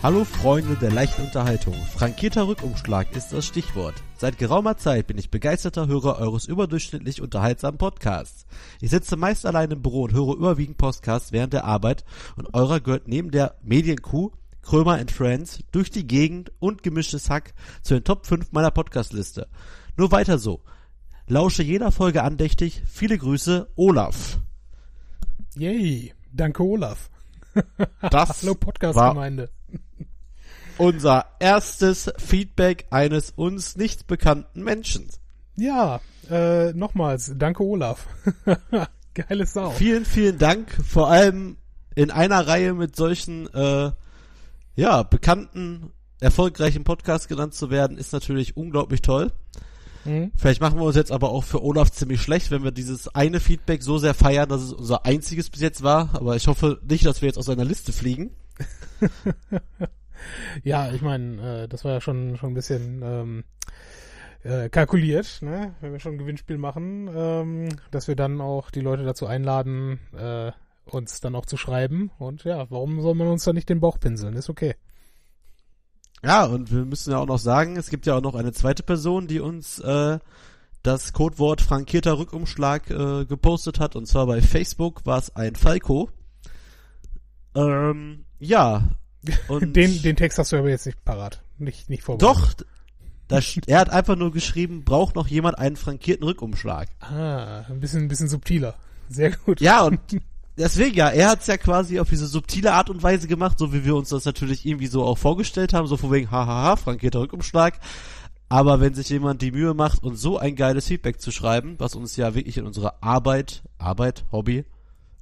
Hallo Freunde der leichten Unterhaltung. Frankierter Rückumschlag ist das Stichwort. Seit geraumer Zeit bin ich begeisterter Hörer eures überdurchschnittlich unterhaltsamen Podcasts. Ich sitze meist allein im Büro und höre überwiegend Podcasts während der Arbeit und eurer gehört neben der Medienkuh, Krömer and Friends, durch die Gegend und gemischtes Hack zu den Top 5 meiner Podcastliste. Nur weiter so. Lausche jeder Folge andächtig. Viele Grüße, Olaf. Yay, danke Olaf. Das Hallo war Podcast-Gemeinde. Unser erstes Feedback eines uns nicht bekannten Menschen. Ja, äh, nochmals, danke Olaf. Geile Sau. Vielen, vielen Dank. Vor allem in einer Reihe mit solchen, äh, ja, bekannten, erfolgreichen Podcasts genannt zu werden, ist natürlich unglaublich toll. Hm? Vielleicht machen wir uns jetzt aber auch für Olaf ziemlich schlecht, wenn wir dieses eine Feedback so sehr feiern, dass es unser einziges bis jetzt war. Aber ich hoffe nicht, dass wir jetzt aus seiner Liste fliegen. Ja, ich meine, äh, das war ja schon, schon ein bisschen ähm, äh, kalkuliert, ne? wenn wir schon ein Gewinnspiel machen, ähm, dass wir dann auch die Leute dazu einladen, äh, uns dann auch zu schreiben. Und ja, warum soll man uns dann nicht den Bauch pinseln? Ist okay. Ja, und wir müssen ja auch noch sagen, es gibt ja auch noch eine zweite Person, die uns äh, das Codewort frankierter Rückumschlag äh, gepostet hat. Und zwar bei Facebook war es ein Falco. Ähm, ja. Und Den, den Text hast du aber jetzt nicht parat. Nicht, nicht vorbereitet. Doch, da, st- er hat einfach nur geschrieben, braucht noch jemand einen frankierten Rückumschlag. Ah, ein bisschen, ein bisschen subtiler. Sehr gut. Ja, und deswegen ja, er hat's ja quasi auf diese subtile Art und Weise gemacht, so wie wir uns das natürlich irgendwie so auch vorgestellt haben, so von wegen, hahaha, frankierter Rückumschlag. Aber wenn sich jemand die Mühe macht und so ein geiles Feedback zu schreiben, was uns ja wirklich in unserer Arbeit, Arbeit, Hobby,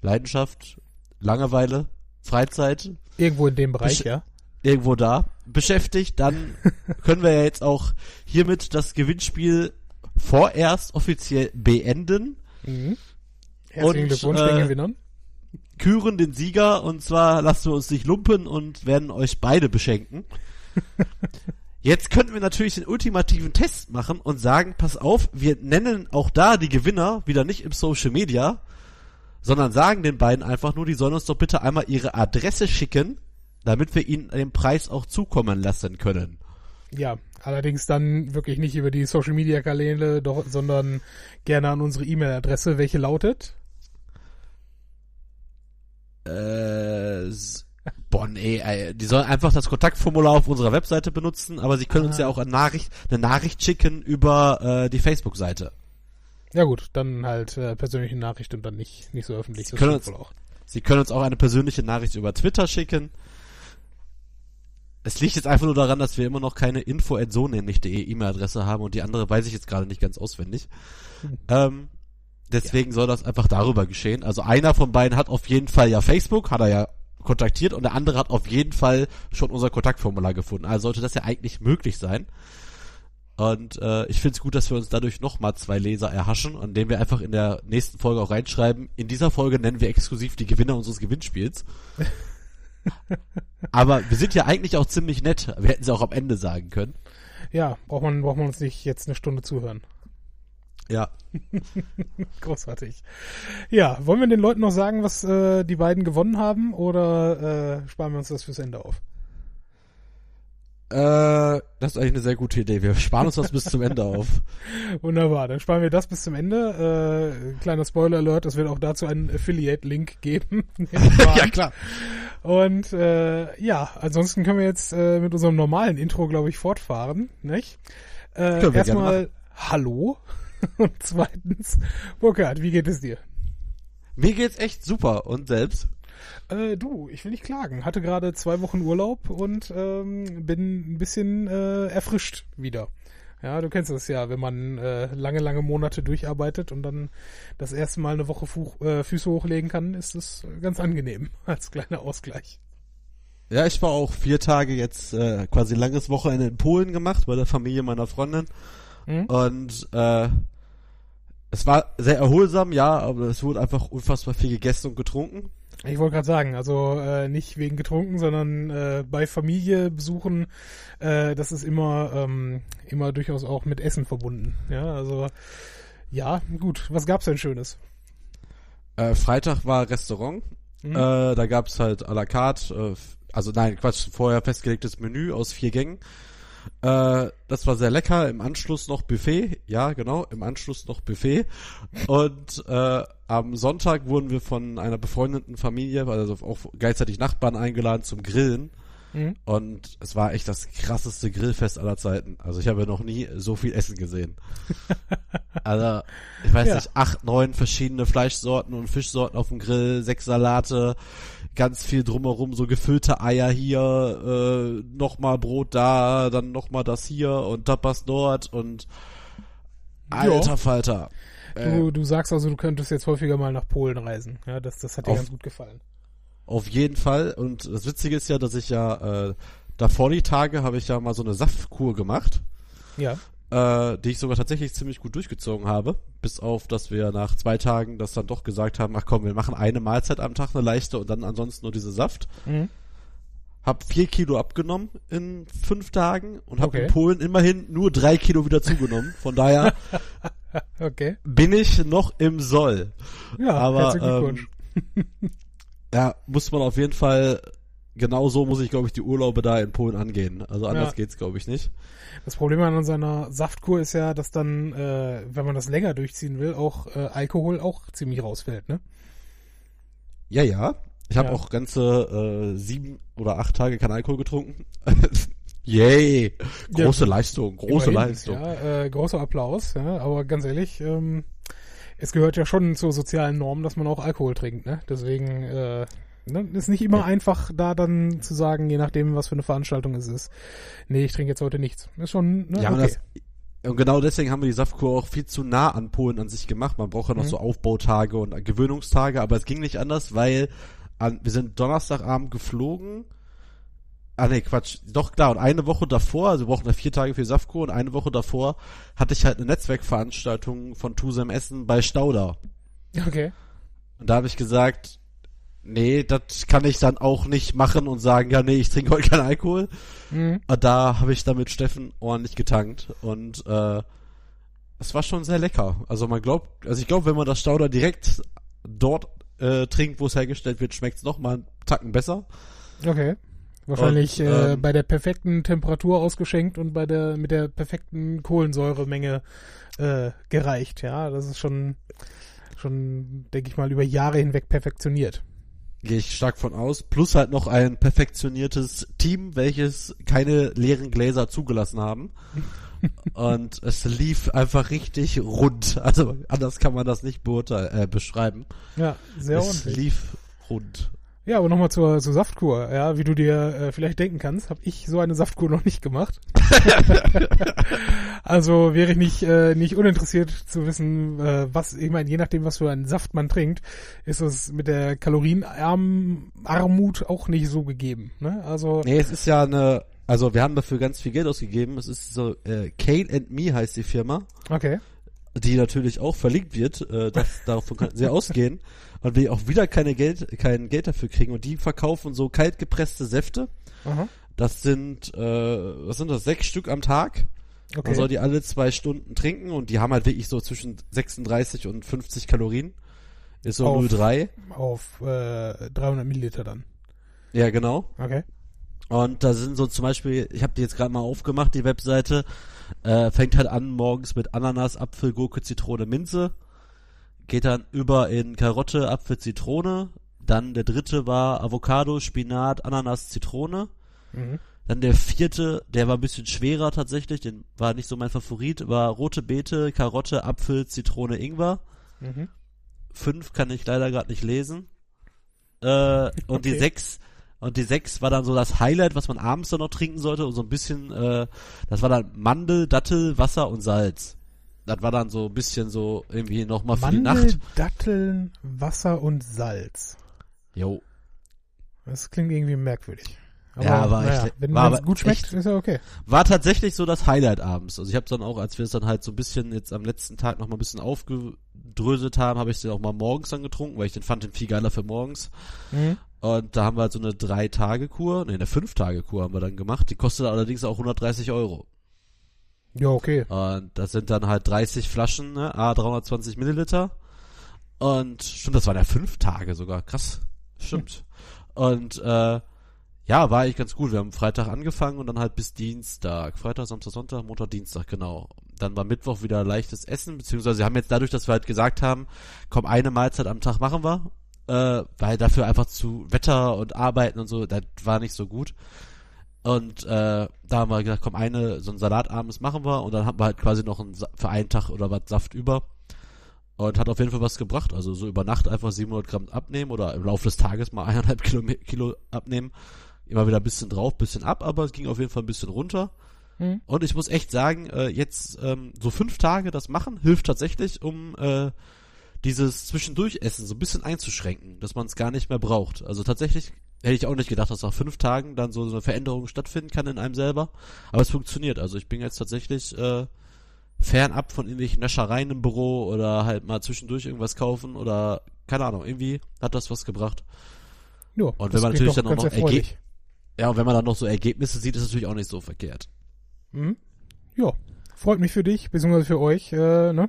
Leidenschaft, Langeweile, Freizeit, Irgendwo in dem Bereich, Besch- ja. irgendwo da beschäftigt, dann können wir ja jetzt auch hiermit das Gewinnspiel vorerst offiziell beenden, Mhm. Herzlichen Und, Glückwunsch äh, den Gewinnern. küren den Sieger und zwar lassen wir uns nicht lumpen und werden euch beide beschenken. Jetzt könnten wir natürlich den ultimativen Test machen und sagen, pass auf, wir nennen auch da die Gewinner wieder nicht im Social Media, sondern sagen den beiden einfach nur, die sollen uns doch bitte einmal ihre Adresse schicken, damit wir ihnen den Preis auch zukommen lassen können. Ja, allerdings dann wirklich nicht über die Social Media Kanäle, doch, sondern gerne an unsere E-Mail-Adresse, welche lautet Äh, nee, ey, die sollen einfach das Kontaktformular auf unserer Webseite benutzen, aber sie können uns Ah. ja auch eine Nachricht, eine Nachricht schicken über äh, die Facebook-Seite. Ja gut, dann halt äh, persönliche Nachricht und dann nicht nicht so öffentlich. Das können auch. Sie können uns auch eine persönliche Nachricht über Twitter schicken. Es liegt jetzt einfach nur daran, dass wir immer noch keine info E-Mail-Adresse haben und die andere weiß ich jetzt gerade nicht ganz auswendig. Ähm, deswegen soll das einfach darüber geschehen. Also einer von beiden hat auf jeden Fall ja Facebook, hat er ja kontaktiert und der andere hat auf jeden Fall schon unser Kontaktformular gefunden. Also sollte das ja eigentlich möglich sein. Und äh, ich finde es gut, dass wir uns dadurch nochmal zwei Leser erhaschen, indem wir einfach in der nächsten Folge auch reinschreiben, in dieser Folge nennen wir exklusiv die Gewinner unseres Gewinnspiels. Aber wir sind ja eigentlich auch ziemlich nett. Wir hätten sie auch am Ende sagen können. Ja, braucht man braucht man uns nicht jetzt eine Stunde zuhören. Ja. Großartig. Ja, wollen wir den Leuten noch sagen, was äh, die beiden gewonnen haben oder äh, sparen wir uns das fürs Ende auf? Äh, das ist eigentlich eine sehr gute Idee. Wir sparen uns das bis zum Ende auf. Wunderbar, dann sparen wir das bis zum Ende. Äh, kleiner Spoiler-Alert, es wird auch dazu einen Affiliate-Link geben. ja, klar. Und äh, ja, ansonsten können wir jetzt äh, mit unserem normalen Intro, glaube ich, fortfahren. Nicht? Äh, Können wir erstmal Hallo und zweitens Burkhard, wie geht es dir? Mir geht's echt super. Und selbst? Äh, du, ich will nicht klagen. Hatte gerade zwei Wochen Urlaub und ähm, bin ein bisschen äh, erfrischt wieder. Ja, du kennst das ja, wenn man äh, lange, lange Monate durcharbeitet und dann das erste Mal eine Woche Fu äh, Füße hochlegen kann, ist das ganz angenehm als kleiner Ausgleich. Ja, ich war auch vier Tage jetzt äh, quasi langes Wochenende in Polen gemacht, bei der Familie meiner Freundin. Mhm. Und äh, es war sehr erholsam, ja, aber es wurde einfach unfassbar viel gegessen und getrunken. Ich wollte gerade sagen, also äh, nicht wegen getrunken, sondern äh, bei Familie besuchen, äh, das ist immer immer immer durchaus auch mit Essen verbunden. Ja, also ja, gut. Was gab's denn Schönes? Äh, Freitag war Restaurant. Mhm. Äh, da gab's halt à la carte äh, also nein, Quatsch, vorher festgelegtes Menü aus vier Gängen. Äh, das war sehr lecker. Im Anschluss noch Buffet. Ja, genau. Im Anschluss noch Buffet. Und äh, am Sonntag wurden wir von einer befreundeten Familie, also auch gleichzeitig Nachbarn eingeladen zum Grillen. Mhm. Und es war echt das krasseste Grillfest aller Zeiten. Also ich habe noch nie so viel Essen gesehen. also, ich weiß ja. nicht, acht, neun verschiedene Fleischsorten und Fischsorten auf dem Grill, sechs Salate, ganz viel drumherum, so gefüllte Eier hier, äh, nochmal Brot da, dann nochmal das hier und Tapas dort und alter jo. Falter. Du, äh, du sagst also, du könntest jetzt häufiger mal nach Polen reisen. Ja, das, das hat dir ganz gut gefallen. Auf jeden Fall. Und das Witzige ist ja, dass ich ja äh, davor die Tage habe ich ja mal so eine Saftkur gemacht. Ja. Äh, die ich sogar tatsächlich ziemlich gut durchgezogen habe. Bis auf, dass wir nach zwei Tagen das dann doch gesagt haben, ach komm, wir machen eine Mahlzeit am Tag, eine leichte und dann ansonsten nur diese Saft. Mhm. Hab vier Kilo abgenommen in fünf Tagen und habe okay. in Polen immerhin nur drei Kilo wieder zugenommen. Von daher okay. bin ich noch im Soll. Ja, aber ähm, ja, muss man auf jeden Fall, genau so muss ich, glaube ich, die Urlaube da in Polen angehen. Also anders ja. geht's, glaube ich, nicht. Das Problem an seiner Saftkur ist ja, dass dann, äh, wenn man das länger durchziehen will, auch äh, Alkohol auch ziemlich rausfällt, ne? Ja, ja. Ich habe ja. auch ganze äh, sieben oder acht Tage kein Alkohol getrunken. Yay! Große ja, Leistung, große immerhin, Leistung. Ja, äh, großer Applaus, ja, aber ganz ehrlich, ähm, es gehört ja schon zur sozialen Norm, dass man auch Alkohol trinkt, ne? Deswegen äh, ne, ist nicht immer ja. einfach, da dann zu sagen, je nachdem, was für eine Veranstaltung es ist. Nee, ich trinke jetzt heute nichts. Ist schon, ne? Ja, okay. das, und genau deswegen haben wir die Saftkur auch viel zu nah an Polen an sich gemacht. Man braucht ja noch mhm. so Aufbautage und Gewöhnungstage, aber es ging nicht anders, weil an, wir sind Donnerstagabend geflogen Ah nee, Quatsch. Doch klar, und eine Woche davor, also wir brauchen ja vier Tage für Safko und eine Woche davor hatte ich halt eine Netzwerkveranstaltung von Tusem Essen bei Stauder. Okay. Und da habe ich gesagt, nee, das kann ich dann auch nicht machen und sagen, ja, nee, ich trinke heute keinen Alkohol. Mhm. Und da habe ich dann mit Steffen ordentlich getankt und äh, es war schon sehr lecker. Also man glaubt, also ich glaube, wenn man das Stauder direkt dort äh, trinkt, wo es hergestellt wird, schmeckt es noch mal einen Tacken besser. Okay. Wahrscheinlich und, äh, ähm, bei der perfekten Temperatur ausgeschenkt und bei der mit der perfekten Kohlensäuremenge äh, gereicht. Ja, das ist schon schon, denke ich mal, über Jahre hinweg perfektioniert. Gehe ich stark von aus. Plus halt noch ein perfektioniertes Team, welches keine leeren Gläser zugelassen haben. und es lief einfach richtig rund. Also anders kann man das nicht beurteilen, äh, beschreiben. Ja, sehr es ordentlich. Es lief rund. Ja, aber nochmal zur, zur Saftkur. Ja, wie du dir äh, vielleicht denken kannst, habe ich so eine Saftkur noch nicht gemacht. also wäre ich nicht äh, nicht uninteressiert zu wissen, äh, was ich meine, je nachdem, was für einen Saft man trinkt, ist es mit der Kalorienarmut auch nicht so gegeben. Ne? Also nee, es ist ja eine, also wir haben dafür ganz viel Geld ausgegeben. Es ist so äh, Kane and Me heißt die Firma. Okay die natürlich auch verlinkt wird, äh, das, davon könnten sie ausgehen, und wir auch wieder keine Geld, kein Geld dafür kriegen. Und die verkaufen so kaltgepresste Säfte. Aha. Das sind, äh, was sind das, sechs Stück am Tag. Okay. Man soll die alle zwei Stunden trinken und die haben halt wirklich so zwischen 36 und 50 Kalorien. Ist so 0,3. Auf äh, 300 Milliliter dann. Ja, genau. Okay. Und da sind so zum Beispiel, ich habe die jetzt gerade mal aufgemacht, die Webseite, äh, fängt halt an morgens mit Ananas, Apfel, Gurke, Zitrone, Minze. Geht dann über in Karotte, Apfel, Zitrone. Dann der dritte war Avocado, Spinat, Ananas, Zitrone. Mhm. Dann der vierte, der war ein bisschen schwerer tatsächlich, den war nicht so mein Favorit, war rote Beete, Karotte, Apfel, Zitrone, Ingwer. Mhm. Fünf kann ich leider gerade nicht lesen. Äh, und okay. die sechs, und die sechs war dann so das Highlight, was man abends dann noch trinken sollte und so ein bisschen, äh, das war dann Mandel, Dattel, Wasser und Salz. Das war dann so ein bisschen so irgendwie nochmal für die Nacht. Datteln, Wasser und Salz. Jo. Das klingt irgendwie merkwürdig. Aber, ja, aber naja, echt, wenn es gut schmeckt, echt, ist ja okay. War tatsächlich so das Highlight abends. Also ich habe dann auch, als wir es dann halt so ein bisschen jetzt am letzten Tag noch mal ein bisschen aufgedröselt haben, habe ich den auch mal morgens dann getrunken, weil ich den fand den viel geiler für morgens. Mhm. Und da haben wir halt so eine Drei-Tage-Kur, ne, eine Fünf-Tage-Kur haben wir dann gemacht. Die kostet allerdings auch 130 Euro. Ja, okay. Und das sind dann halt 30 Flaschen, ne, a 320 Milliliter. Und stimmt, das waren ja fünf Tage sogar, krass. Stimmt. Hm. Und äh, Ja, war eigentlich ganz gut. Wir haben Freitag angefangen und dann halt bis Dienstag. Freitag, Samstag, Sonntag, Montag, Dienstag, genau. Dann war Mittwoch wieder leichtes Essen, beziehungsweise wir haben jetzt dadurch, dass wir halt gesagt haben, komm, eine Mahlzeit am Tag machen wir, äh, weil dafür einfach zu Wetter und Arbeiten und so, das war nicht so gut. Und äh, da haben wir gesagt, komm, eine, so ein Salat abends machen wir und dann haben wir halt quasi noch einen, für einen Tag oder was Saft über. Und hat auf jeden Fall was gebracht. Also so über Nacht einfach 700 Gramm abnehmen oder im Laufe des Tages mal eineinhalb Kilo, Kilo abnehmen immer wieder ein bisschen drauf, bisschen ab, aber es ging auf jeden Fall ein bisschen runter. Mhm. Und ich muss echt sagen, äh, jetzt ähm, so fünf Tage das machen, hilft tatsächlich, um äh, dieses Zwischendurchessen so ein bisschen einzuschränken, dass man es gar nicht mehr braucht. Also tatsächlich hätte ich auch nicht gedacht, dass nach fünf Tagen dann so eine Veränderung stattfinden kann in einem selber. Aber es funktioniert. Also ich bin jetzt tatsächlich äh, fernab von irgendwelchen Näschereien im Büro oder halt mal zwischendurch irgendwas kaufen oder keine Ahnung, irgendwie hat das was gebracht. Ja, und wenn man natürlich dann auch noch ja, und wenn man dann noch so Ergebnisse sieht, ist es natürlich auch nicht so verkehrt. Mhm. Ja, freut mich für dich, beziehungsweise für euch, äh, ne?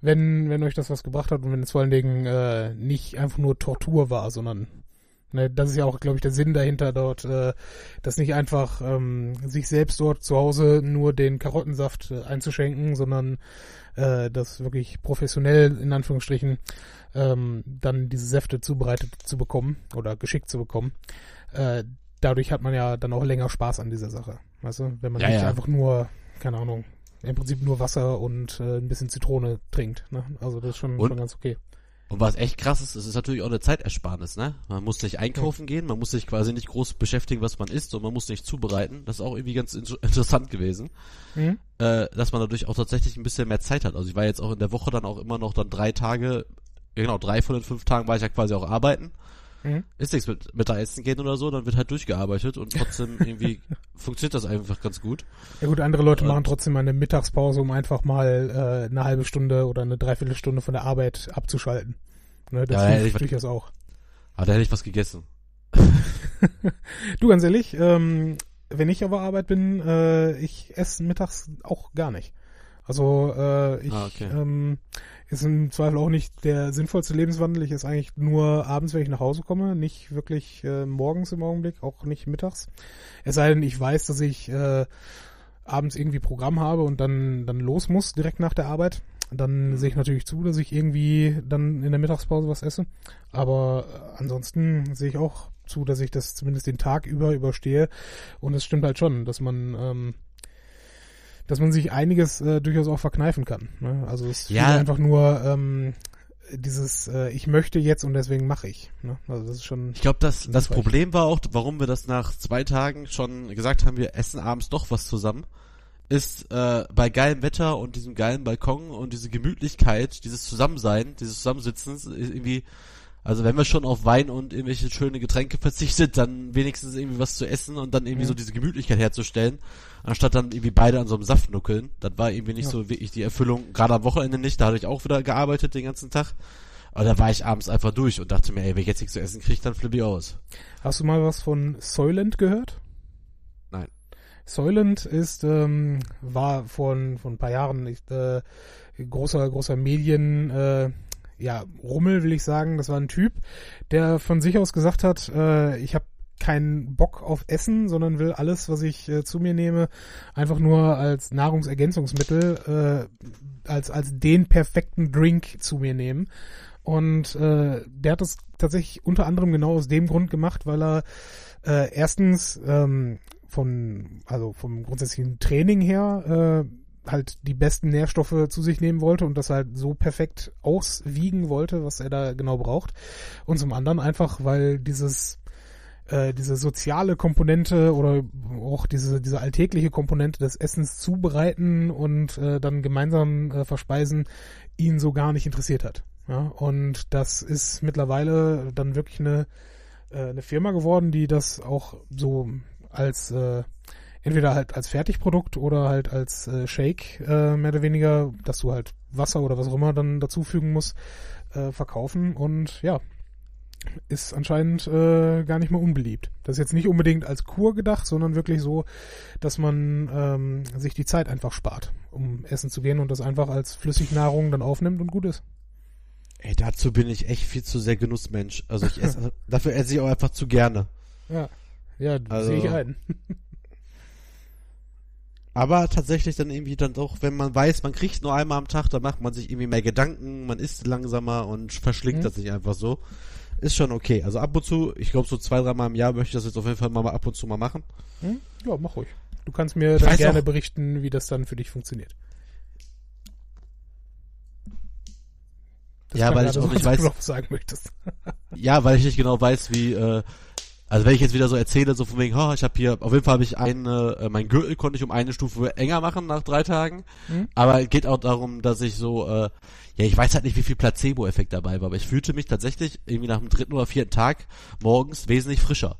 Wenn, wenn euch das was gebracht hat und wenn es vor allen Dingen äh, nicht einfach nur Tortur war, sondern ne, das ist ja auch, glaube ich, der Sinn dahinter dort, äh, dass nicht einfach ähm, sich selbst dort zu Hause nur den Karottensaft äh, einzuschenken, sondern äh, das wirklich professionell in Anführungsstrichen ähm, dann diese Säfte zubereitet zu bekommen oder geschickt zu bekommen. Äh, dadurch hat man ja dann auch länger Spaß an dieser Sache. Weißt du, wenn man ja, nicht ja. einfach nur, keine Ahnung, im Prinzip nur Wasser und äh, ein bisschen Zitrone trinkt. Ne? Also das ist schon, und, schon ganz okay. Und was echt krass ist, es ist natürlich auch eine Zeitersparnis, ne? Man muss nicht einkaufen gehen, man muss sich quasi nicht groß beschäftigen, was man isst und man muss nicht zubereiten. Das ist auch irgendwie ganz interessant gewesen, mhm. äh, dass man dadurch auch tatsächlich ein bisschen mehr Zeit hat. Also ich war jetzt auch in der Woche dann auch immer noch dann drei Tage, genau, drei von den fünf Tagen war ich ja quasi auch arbeiten. Mhm. Ist nichts mit Mittagessen gehen oder so, dann wird halt durchgearbeitet und trotzdem irgendwie funktioniert das einfach ganz gut. Ja gut, andere Leute äh, machen trotzdem mal eine Mittagspause, um einfach mal äh, eine halbe Stunde oder eine Dreiviertelstunde von der Arbeit abzuschalten. Ne, das ja, hilft durchaus auch. Ah, da hätte ich was gegessen. du, ganz ehrlich, ähm, wenn ich auf der Arbeit bin, äh, ich esse mittags auch gar nicht. Also äh, ich ah, okay. ähm, ist im Zweifel auch nicht der sinnvollste Lebenswandel. Ich ist eigentlich nur abends, wenn ich nach Hause komme, nicht wirklich äh, morgens im Augenblick, auch nicht mittags. Es sei denn, ich weiß, dass ich äh, abends irgendwie Programm habe und dann, dann los muss direkt nach der Arbeit. Dann sehe ich natürlich zu, dass ich irgendwie dann in der Mittagspause was esse. Aber ansonsten sehe ich auch zu, dass ich das zumindest den Tag über überstehe. Und es stimmt halt schon, dass man ähm, dass man sich einiges äh, durchaus auch verkneifen kann. Ne? Also es ist ja. einfach nur ähm, dieses äh, ich möchte jetzt und deswegen mache ich. Ne? Also das ist schon. Ich glaube, das das Problem war auch, warum wir das nach zwei Tagen schon gesagt haben, wir essen abends doch was zusammen, ist äh, bei geilem Wetter und diesem geilen Balkon und diese Gemütlichkeit, dieses Zusammensein, dieses Zusammensitzens irgendwie also wenn wir schon auf Wein und irgendwelche schöne Getränke verzichtet, dann wenigstens irgendwie was zu essen und dann irgendwie ja. so diese Gemütlichkeit herzustellen, anstatt dann irgendwie beide an so einem Saft nuckeln. Das war irgendwie nicht ja. so wirklich die Erfüllung, gerade am Wochenende nicht, da hatte ich auch wieder gearbeitet den ganzen Tag. Aber da war ich abends einfach durch und dachte mir, ey, wenn ich jetzt nichts zu essen kriege, dann flippe ich aus. Hast du mal was von Soylent gehört? Nein. Soylent ist, ähm, war vor, vor ein paar Jahren äh, großer, großer Medien, äh, ja, Rummel will ich sagen, das war ein Typ, der von sich aus gesagt hat, äh, ich habe keinen Bock auf Essen, sondern will alles, was ich äh, zu mir nehme, einfach nur als Nahrungsergänzungsmittel, äh, als, als den perfekten Drink zu mir nehmen. Und äh, der hat das tatsächlich unter anderem genau aus dem Grund gemacht, weil er äh, erstens ähm, von, also vom grundsätzlichen Training her äh, halt die besten Nährstoffe zu sich nehmen wollte und das halt so perfekt auswiegen wollte, was er da genau braucht. Und zum anderen einfach, weil dieses äh, diese soziale Komponente oder auch diese diese alltägliche Komponente des Essens zubereiten und äh, dann gemeinsam äh, verspeisen ihn so gar nicht interessiert hat. Ja, und das ist mittlerweile dann wirklich eine äh, eine Firma geworden, die das auch so als äh, entweder halt als Fertigprodukt oder halt als äh, Shake, äh, mehr oder weniger, dass du halt Wasser oder was auch immer dann dazufügen musst, äh, verkaufen und ja, ist anscheinend äh, gar nicht mehr unbeliebt. Das ist jetzt nicht unbedingt als Kur gedacht, sondern wirklich so, dass man ähm, sich die Zeit einfach spart, um essen zu gehen und das einfach als Flüssignahrung dann aufnimmt und gut ist. Ey, dazu bin ich echt viel zu sehr Genussmensch. Also ich esse, dafür esse ich auch einfach zu gerne. Ja. ja, Also- sehe ich ein. Aber tatsächlich dann irgendwie dann doch, wenn man weiß, man kriegt nur einmal am Tag, dann macht man sich irgendwie mehr Gedanken, man isst langsamer und verschlingt Mhm. das nicht einfach so. Ist schon okay. Also ab und zu, ich glaube so zwei, dreimal im Jahr möchte ich das jetzt auf jeden Fall mal ab und zu mal machen. Hm? Ja, mach ruhig. Du kannst mir Ich dann gerne auch- berichten, wie das dann für dich funktioniert. Ja, klang weil ich auch so, nicht ob weiß- sagen möchtest. Ja, weil ich nicht genau weiß, wie, äh, also wenn ich jetzt wieder so erzähle, so von wegen, oh, ich habe hier, auf jeden Fall habe ich eine, äh, mein Gürtel konnte ich um eine Stufe enger machen nach drei Tagen. Mhm. Aber es geht auch darum, dass ich so, äh, ja, ich weiß halt nicht, wie viel Placebo-Effekt dabei war, aber ich fühlte mich tatsächlich irgendwie nach dem dritten oder vierten Tag morgens wesentlich frischer.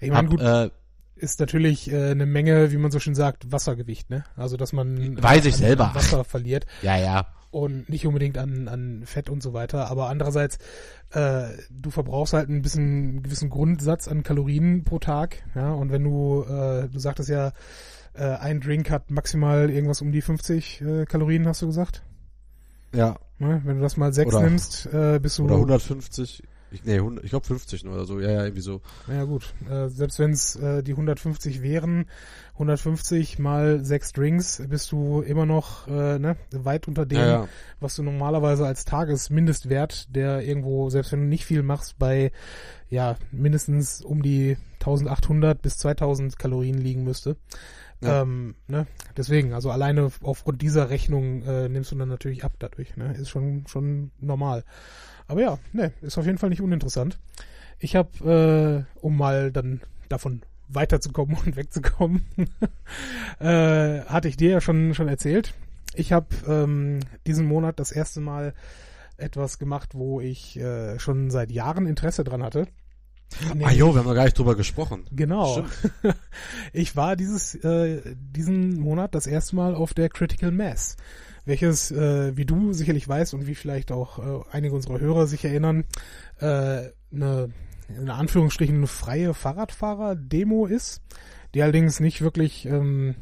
Ich meine, gut, äh, ist natürlich äh, eine Menge, wie man so schön sagt, Wassergewicht, ne? Also, dass man Weiß ich an, selber. Wasser verliert ja, ja. Und nicht unbedingt an, an Fett und so weiter. Aber andererseits, äh, du verbrauchst halt ein bisschen einen gewissen Grundsatz an Kalorien pro Tag, ja? Und wenn du, äh, du sagtest ja, äh, ein Drink hat maximal irgendwas um die 50 äh, Kalorien, hast du gesagt? Ja. Ne? Wenn du das mal sechs nimmst, äh, bist du Oder 150, ich, nee, 100, ich glaube 50 nur oder so, ja, ja, irgendwie so. Ja gut, äh, selbst wenn es äh, die 150 wären, 150 mal sechs Drinks, bist du immer noch äh, ne, weit unter dem, Ja, ja. was du normalerweise als Tagesmindestwert, der irgendwo, selbst wenn du nicht viel machst, bei ja mindestens um die 1800 bis 2000 Kalorien liegen müsste. Ja. Ähm, ne? Deswegen, also alleine aufgrund dieser Rechnung äh, nimmst du dann natürlich ab dadurch. Ne? Ist schon schon normal. Aber ja, ne, ist auf jeden Fall nicht uninteressant. Ich habe, äh, um mal dann davon weiterzukommen und wegzukommen, äh, hatte ich dir ja schon schon erzählt. Ich habe ähm, diesen Monat das erste Mal etwas gemacht, wo ich äh, schon seit Jahren Interesse dran hatte. Ah jo, wir haben noch gar nicht drüber gesprochen. Genau. Stimmt. Ich war dieses äh, diesen Monat das erste Mal auf der Critical Mass, welches, äh, wie du sicherlich weißt und wie vielleicht auch äh, einige unserer Hörer sich erinnern, äh, eine in Anführungsstrichen eine freie Fahrradfahrer-Demo ist, die allerdings nicht wirklich ähm,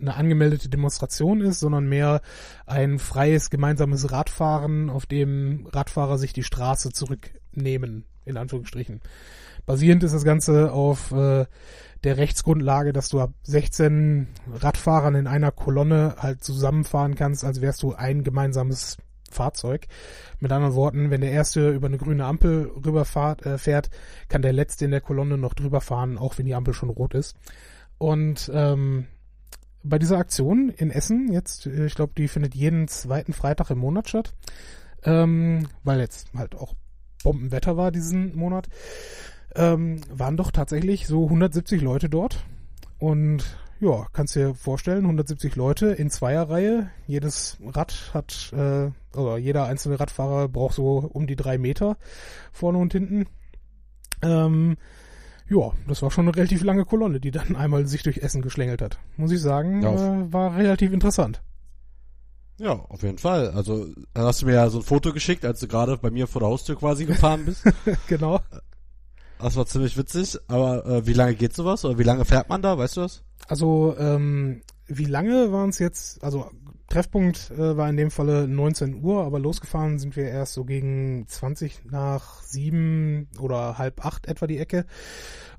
eine angemeldete Demonstration ist, sondern mehr ein freies gemeinsames Radfahren, auf dem Radfahrer sich die Straße zurücknehmen, in Anführungsstrichen. Basierend ist das Ganze auf äh, der Rechtsgrundlage, dass du ab 16 Radfahrern in einer Kolonne halt zusammenfahren kannst, als wärst du ein gemeinsames Fahrzeug. Mit anderen Worten, wenn der erste über eine grüne Ampel rüberfahrt, äh, fährt, kann der letzte in der Kolonne noch drüber fahren, auch wenn die Ampel schon rot ist. Und ähm, bei dieser Aktion in Essen, jetzt, äh, ich glaube, die findet jeden zweiten Freitag im Monat statt, ähm, weil jetzt halt auch Bombenwetter war diesen Monat, ähm, waren doch tatsächlich so 170 Leute dort. Und ja, kannst dir vorstellen, 170 Leute in Zweierreihe. Jedes Rad hat, äh, oder jeder einzelne Radfahrer braucht so um die drei Meter vorne und hinten. Ähm, ja, das war schon eine relativ lange Kolonne, die dann einmal sich durch Essen geschlängelt hat. Muss ich sagen, äh, war relativ interessant. Ja, auf jeden Fall. Also, hast du mir ja so ein Foto geschickt, als du gerade bei mir vor der Haustür quasi gefahren bist. genau. Das war ziemlich witzig. Aber äh, wie lange geht sowas? Oder wie lange fährt man da? Weißt du das? Also, ähm, wie lange waren es jetzt? Also, Treffpunkt äh, war in dem Falle 19 Uhr, aber losgefahren sind wir erst so gegen 20 nach 7 oder halb 8 etwa die Ecke.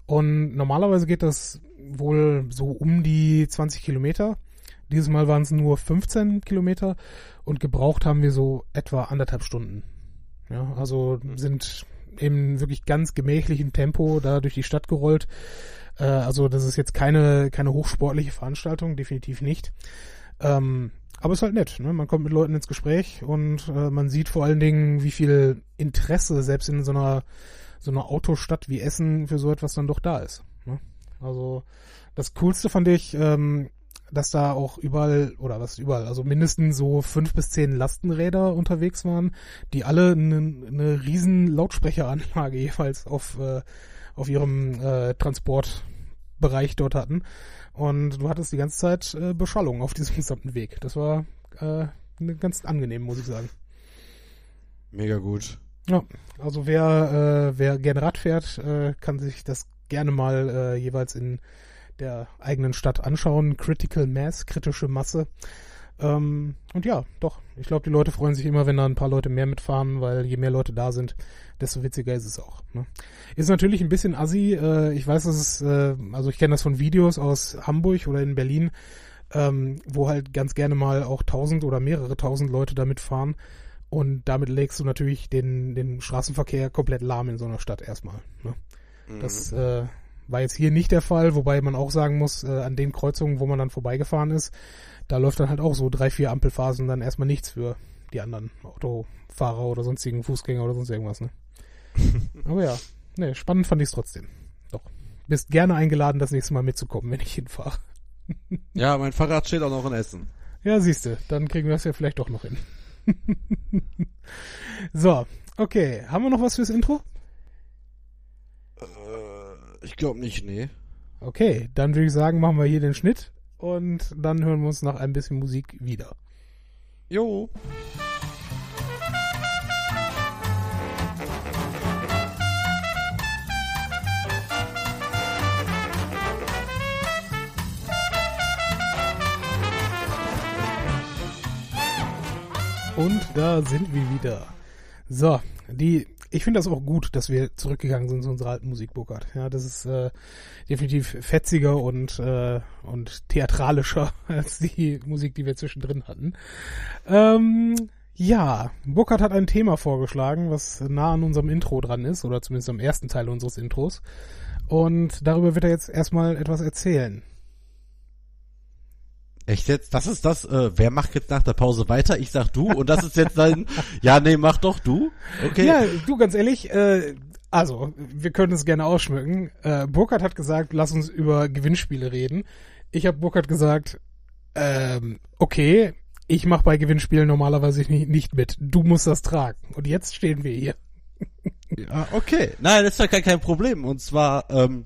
Und normalerweise geht das wohl so um die 20 Kilometer. Dieses Mal waren es nur 15 Kilometer und gebraucht haben wir so etwa anderthalb Stunden. Ja, also sind im wirklich ganz gemächlichen Tempo da durch die Stadt gerollt. Äh, also das ist jetzt keine, keine hochsportliche Veranstaltung, definitiv nicht. Ähm, aber ist halt nett, ne? Man kommt mit Leuten ins Gespräch und äh, man sieht vor allen Dingen, wie viel Interesse selbst in so einer so einer Autostadt wie Essen für so etwas dann doch da ist. Ne? Also das Coolste fand ich, ähm, dass da auch überall, oder was überall, also mindestens so fünf bis zehn Lastenräder unterwegs waren, die alle eine, eine riesen Lautsprecheranlage jeweils auf, äh, auf ihrem äh, Transportbereich dort hatten. Und du hattest die ganze Zeit äh, Beschallung auf diesem gesamten Weg. Das war äh, ganz angenehm, muss ich sagen. Mega gut. Ja, also wer, äh, wer gerne Rad fährt, äh, kann sich das gerne mal äh, jeweils in der eigenen Stadt anschauen. Critical Mass, kritische Masse. Ähm, und ja, doch. Ich glaube, die Leute freuen sich immer, wenn da ein paar Leute mehr mitfahren, weil je mehr Leute da sind, desto witziger ist es auch. Ne? Ist natürlich ein bisschen assi. Äh, ich weiß, dass es, äh, also ich kenne das von Videos aus Hamburg oder in Berlin, ähm, wo halt ganz gerne mal auch tausend oder mehrere tausend Leute da mitfahren. Und damit legst du natürlich den, den Straßenverkehr komplett lahm in so einer Stadt erstmal. Ne? Mhm. Das äh, war jetzt hier nicht der Fall, wobei man auch sagen muss, äh, an den Kreuzungen, wo man dann vorbeigefahren ist, da läuft dann halt auch so drei, vier Ampelphasen dann erstmal nichts für die anderen Autofahrer oder sonstigen Fußgänger oder sonst irgendwas, ne? Aber ja, ne, spannend fand ich es trotzdem. Doch. Bist gerne eingeladen, das nächste Mal mitzukommen, wenn ich hinfahre. Ja, mein Fahrrad steht auch noch in Essen. Ja, siehste, dann kriegen wir es ja vielleicht doch noch hin. so, okay. Haben wir noch was fürs Intro? Ich glaube nicht, nee. Okay, dann würde ich sagen, machen wir hier den Schnitt und dann hören wir uns nach ein bisschen Musik wieder. Jo. Und da sind wir wieder. So, die, ich finde das auch gut, dass wir zurückgegangen sind zu unserer alten Musik, Burkhard. Ja, das ist äh, definitiv fetziger und, äh, und theatralischer als die Musik, die wir zwischendrin hatten. Ähm, ja, Burkhard hat ein Thema vorgeschlagen, was nah an unserem Intro dran ist, oder zumindest am ersten Teil unseres Intros. Und darüber wird er jetzt erstmal etwas erzählen. Echt jetzt? Das ist das, äh, wer macht jetzt nach der Pause weiter? Ich sag du und das ist jetzt dein, ja, nee, mach doch du. Okay. Ja, du ganz ehrlich, äh, also, wir können es gerne ausschmücken. Äh, Burkhardt hat gesagt, lass uns über Gewinnspiele reden. Ich habe Burkhardt gesagt, ähm, okay, ich mache bei Gewinnspielen normalerweise nicht, nicht mit. Du musst das tragen. Und jetzt stehen wir hier. Ja, okay. Nein, das ist ja kein, kein Problem. Und zwar, ähm,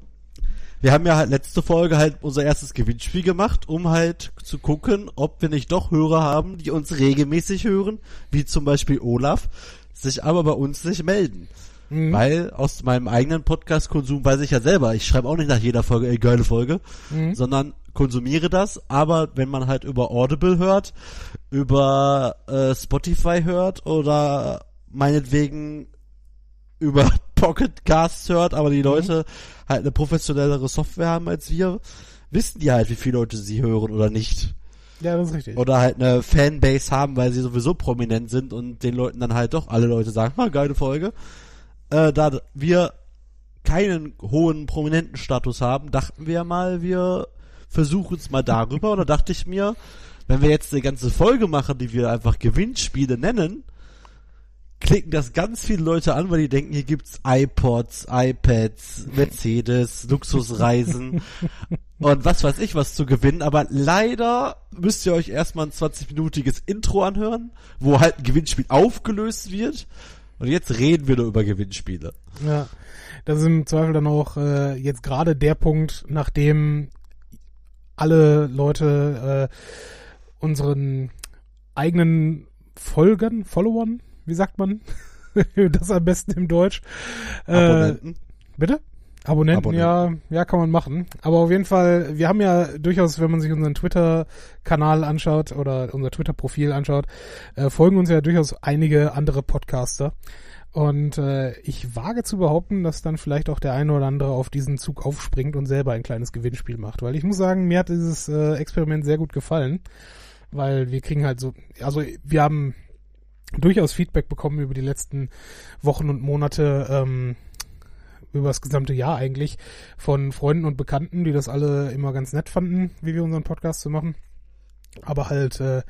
wir haben ja halt letzte Folge halt unser erstes Gewinnspiel gemacht, um halt zu gucken, ob wir nicht doch Hörer haben, die uns regelmäßig hören, wie zum Beispiel Olaf, sich aber bei uns nicht melden. Mhm. Weil aus meinem eigenen Podcast-Konsum weiß ich ja selber, ich schreibe auch nicht nach jeder Folge, ey, geile Folge, Mhm. sondern konsumiere das, aber wenn man halt über Audible hört, über äh, Spotify hört oder meinetwegen über Pocket Casts hört, aber die Leute halt eine professionellere Software haben als wir, wissen die halt, wie viele Leute sie hören oder nicht. Ja, das ist richtig. Oder halt eine Fanbase haben, weil sie sowieso prominent sind und den Leuten dann halt doch alle Leute sagen, ah, geile Folge. Äh, da wir keinen hohen prominenten Status haben, dachten wir mal, wir versuchen es mal darüber. Oder dachte ich mir, wenn wir jetzt eine ganze Folge machen, die wir einfach Gewinnspiele nennen, klicken das ganz viele Leute an, weil die denken, hier gibt's iPods, iPads, Mercedes, Luxusreisen und was weiß ich was zu gewinnen. Aber leider müsst ihr euch erstmal ein 20-minütiges Intro anhören, wo halt ein Gewinnspiel aufgelöst wird. Und jetzt reden wir nur über Gewinnspiele. Ja, das ist im Zweifel dann auch äh, jetzt gerade der Punkt, nachdem alle Leute äh, unseren eigenen Folgern, Followern, wie sagt man das am besten im Deutsch? Äh, Abonnenten. bitte? Abonnenten, Abonnenten. ja, ja, kann man machen. Aber auf jeden Fall, wir haben ja durchaus, wenn man sich unseren Twitter-Kanal anschaut oder unser Twitter-Profil anschaut, äh, folgen uns ja durchaus einige andere Podcaster. Und äh, ich wage zu behaupten, dass dann vielleicht auch der eine oder andere auf diesen Zug aufspringt und selber ein kleines Gewinnspiel macht. Weil ich muss sagen, mir hat dieses äh, Experiment sehr gut gefallen. Weil wir kriegen halt so, also wir haben durchaus Feedback bekommen über die letzten Wochen und Monate, ähm, über das gesamte Jahr eigentlich, von Freunden und Bekannten, die das alle immer ganz nett fanden, wie wir unseren Podcast zu machen. Aber halt äh,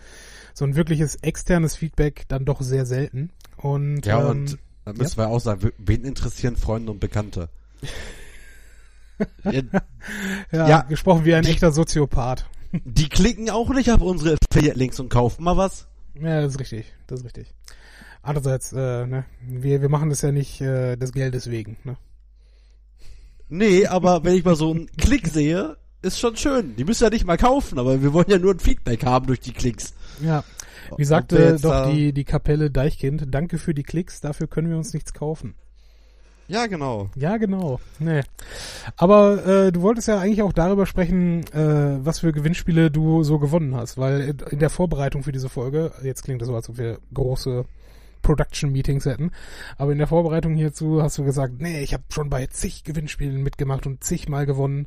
so ein wirkliches externes Feedback dann doch sehr selten. Und, Ja, ähm, und da müssen wir auch sagen, wen interessieren Freunde und Bekannte? Ja, ja, ja, gesprochen wie ein die- echter Soziopath. die klicken auch nicht auf unsere Affiliate-Links und kaufen mal was. Ja, das ist richtig, das ist richtig. Andererseits, äh, ne, wir, wir machen das ja nicht äh, des Geldes wegen, ne? Nee, aber wenn ich mal so einen Klick sehe, ist schon schön. Die müssen ja nicht mal kaufen, aber wir wollen ja nur ein Feedback haben durch die Klicks. Ja. Wie sagte doch die, die Kapelle Deichkind, danke für die Klicks, dafür können wir uns nichts kaufen. Ja, genau. Ja, genau. Nee. Aber äh, du wolltest ja eigentlich auch darüber sprechen, äh, was für Gewinnspiele du so gewonnen hast, weil in der Vorbereitung für diese Folge, jetzt klingt das so, als ob wir große Production-Meetings hätten, aber in der Vorbereitung hierzu hast du gesagt, nee, ich habe schon bei zig Gewinnspielen mitgemacht und zigmal gewonnen.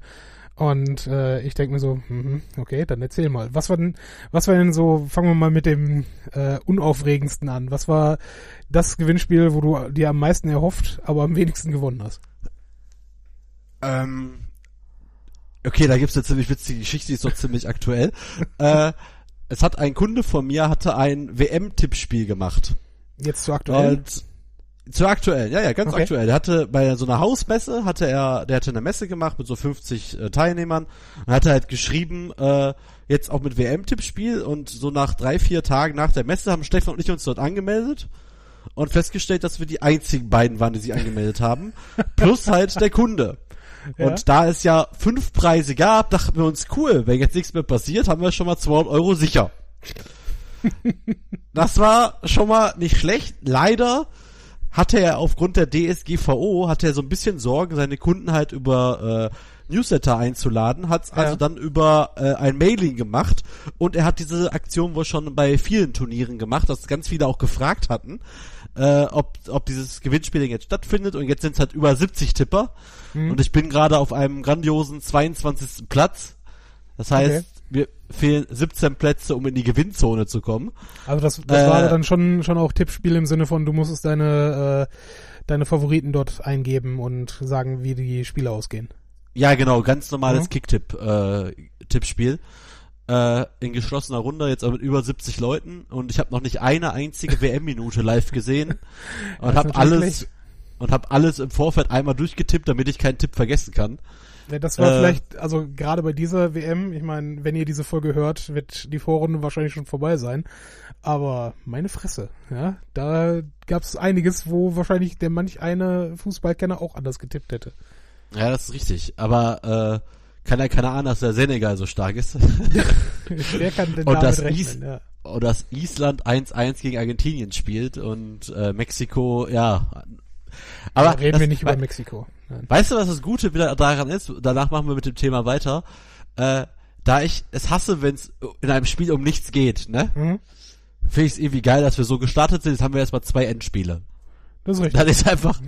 Und äh, ich denke mir so, mhm, okay, dann erzähl mal. Was war denn, was war denn so, fangen wir mal mit dem äh, unaufregendsten an. Was war das Gewinnspiel, wo du dir am meisten erhofft, aber am wenigsten gewonnen hast? Ähm, okay, da gibt's eine ziemlich witzige Geschichte, die ist doch ziemlich aktuell. äh, es hat ein Kunde von mir, hatte ein WM-Tippspiel gemacht. Jetzt zu aktuell? Und zu aktuell, ja, ja, ganz okay. aktuell. Der hatte bei so einer Hausmesse, hatte er, der hatte eine Messe gemacht mit so 50 äh, Teilnehmern und hatte halt geschrieben, äh, jetzt auch mit WM-Tippspiel und so nach drei, vier Tagen nach der Messe haben Stefan und ich uns dort angemeldet und festgestellt, dass wir die einzigen beiden waren, die sich angemeldet haben. Plus halt der Kunde. Ja. Und da es ja fünf Preise gab, dachten wir uns, cool, wenn jetzt nichts mehr passiert, haben wir schon mal 200 Euro sicher. das war schon mal nicht schlecht. Leider hatte er aufgrund der DSGVO, hatte er so ein bisschen Sorgen, seine Kunden halt über äh, Newsletter einzuladen, hat ja. also dann über äh, ein Mailing gemacht und er hat diese Aktion wohl schon bei vielen Turnieren gemacht, dass ganz viele auch gefragt hatten, äh, ob, ob dieses Gewinnspiel jetzt stattfindet und jetzt sind es halt über 70 Tipper mhm. und ich bin gerade auf einem grandiosen 22. Platz. Das heißt, okay. Wir fehlen 17 Plätze, um in die Gewinnzone zu kommen. Also das, das äh, war dann schon, schon auch Tippspiel im Sinne von, du musstest deine, äh, deine Favoriten dort eingeben und sagen, wie die Spiele ausgehen. Ja, genau, ganz normales mhm. Kicktipp, äh. Äh, in geschlossener Runde, jetzt mit über 70 Leuten und ich habe noch nicht eine einzige WM-Minute live gesehen und habe alles und habe alles im Vorfeld einmal durchgetippt, damit ich keinen Tipp vergessen kann. Ja, das war äh, vielleicht, also gerade bei dieser WM, ich meine, wenn ihr diese Folge hört, wird die Vorrunde wahrscheinlich schon vorbei sein. Aber meine Fresse, ja, da gab es einiges, wo wahrscheinlich der manch eine Fußballkenner auch anders getippt hätte. Ja, das ist richtig. Aber äh, kann ja keiner ahnen, dass der Senegal so stark ist. Wer kann denn und das rechnen? Is ja. Und dass Island 1-1 gegen Argentinien spielt und äh, Mexiko, ja. Aber ja, reden das, wir nicht über Mexiko. Nein. Weißt du, was das Gute wieder daran ist? Danach machen wir mit dem Thema weiter. Äh, da ich es hasse, wenn es in einem Spiel um nichts geht, ne? Mhm. Finde ich es irgendwie geil, dass wir so gestartet sind. Jetzt haben wir erstmal zwei Endspiele. Das ist richtig. Das ist einfach,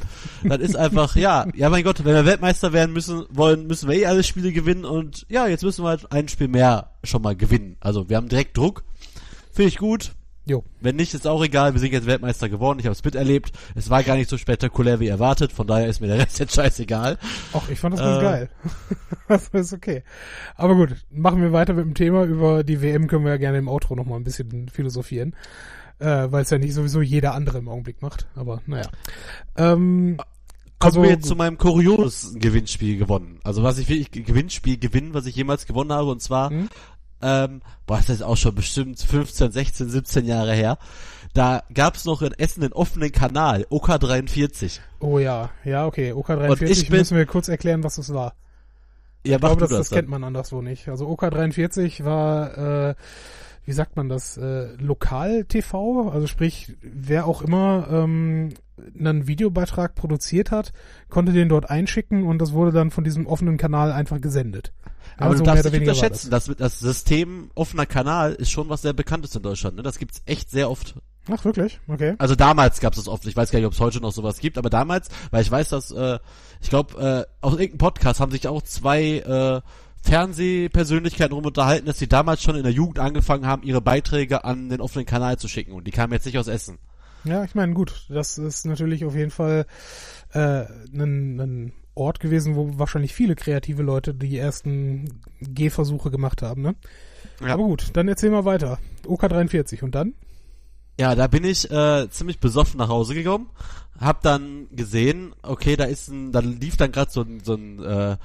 das ist einfach, ja, ja mein Gott, wenn wir Weltmeister werden müssen, wollen, müssen wir eh alle Spiele gewinnen und ja, jetzt müssen wir halt ein Spiel mehr schon mal gewinnen. Also wir haben direkt Druck. Finde ich gut. Jo. Wenn nicht, ist auch egal. Wir sind jetzt Weltmeister geworden. Ich habe es miterlebt. Es war gar nicht so spektakulär wie erwartet. Von daher ist mir der Rest jetzt scheißegal. Ach, ich fand das ganz äh, geil. das ist okay. Aber gut, machen wir weiter mit dem Thema. Über die WM können wir ja gerne im Outro nochmal ein bisschen philosophieren. Äh, Weil es ja nicht sowieso jeder andere im Augenblick macht. Aber naja. Ähm, Kommen also, wir jetzt zu meinem kuriosen Gewinnspiel gewonnen. Also was ich wirklich Gewinnspiel gewinnen, was ich jemals gewonnen habe. Und zwar hm? Ähm, boah, das ist auch schon bestimmt 15, 16, 17 Jahre her. Da gab's noch in Essen den offenen Kanal, OK43. Oh ja, ja, okay. OK43 müssen wir kurz erklären, was das war. Ja, ich glaube, das, das, das kennt man anderswo nicht. Also OK43 war, äh, wie sagt man das, äh, Lokal-TV, also sprich, wer auch immer ähm, einen Videobeitrag produziert hat, konnte den dort einschicken und das wurde dann von diesem offenen Kanal einfach gesendet. Aber also du darfst nicht unterschätzen, das. das. das System offener Kanal ist schon was sehr bekanntes in Deutschland. Ne? Das gibt's echt sehr oft. Ach, wirklich? Okay. Also damals gab's das oft. Ich weiß gar nicht, ob es heute noch sowas gibt, aber damals, weil ich weiß, dass, äh, ich glaube, äh, aus irgendeinem Podcast haben sich auch zwei äh, Fernsehpersönlichkeiten rum unterhalten, dass sie damals schon in der Jugend angefangen haben, ihre Beiträge an den offenen Kanal zu schicken. Und die kamen jetzt nicht aus Essen. Ja, ich meine, gut, das ist natürlich auf jeden Fall äh, ein, ein Ort gewesen, wo wahrscheinlich viele kreative Leute die ersten Gehversuche gemacht haben, ne? Ja. Aber gut, dann erzähl mal weiter. OK43 und dann? Ja, da bin ich äh, ziemlich besoffen nach Hause gekommen, hab dann gesehen, okay, da ist ein, da lief dann gerade so ein, so ein äh,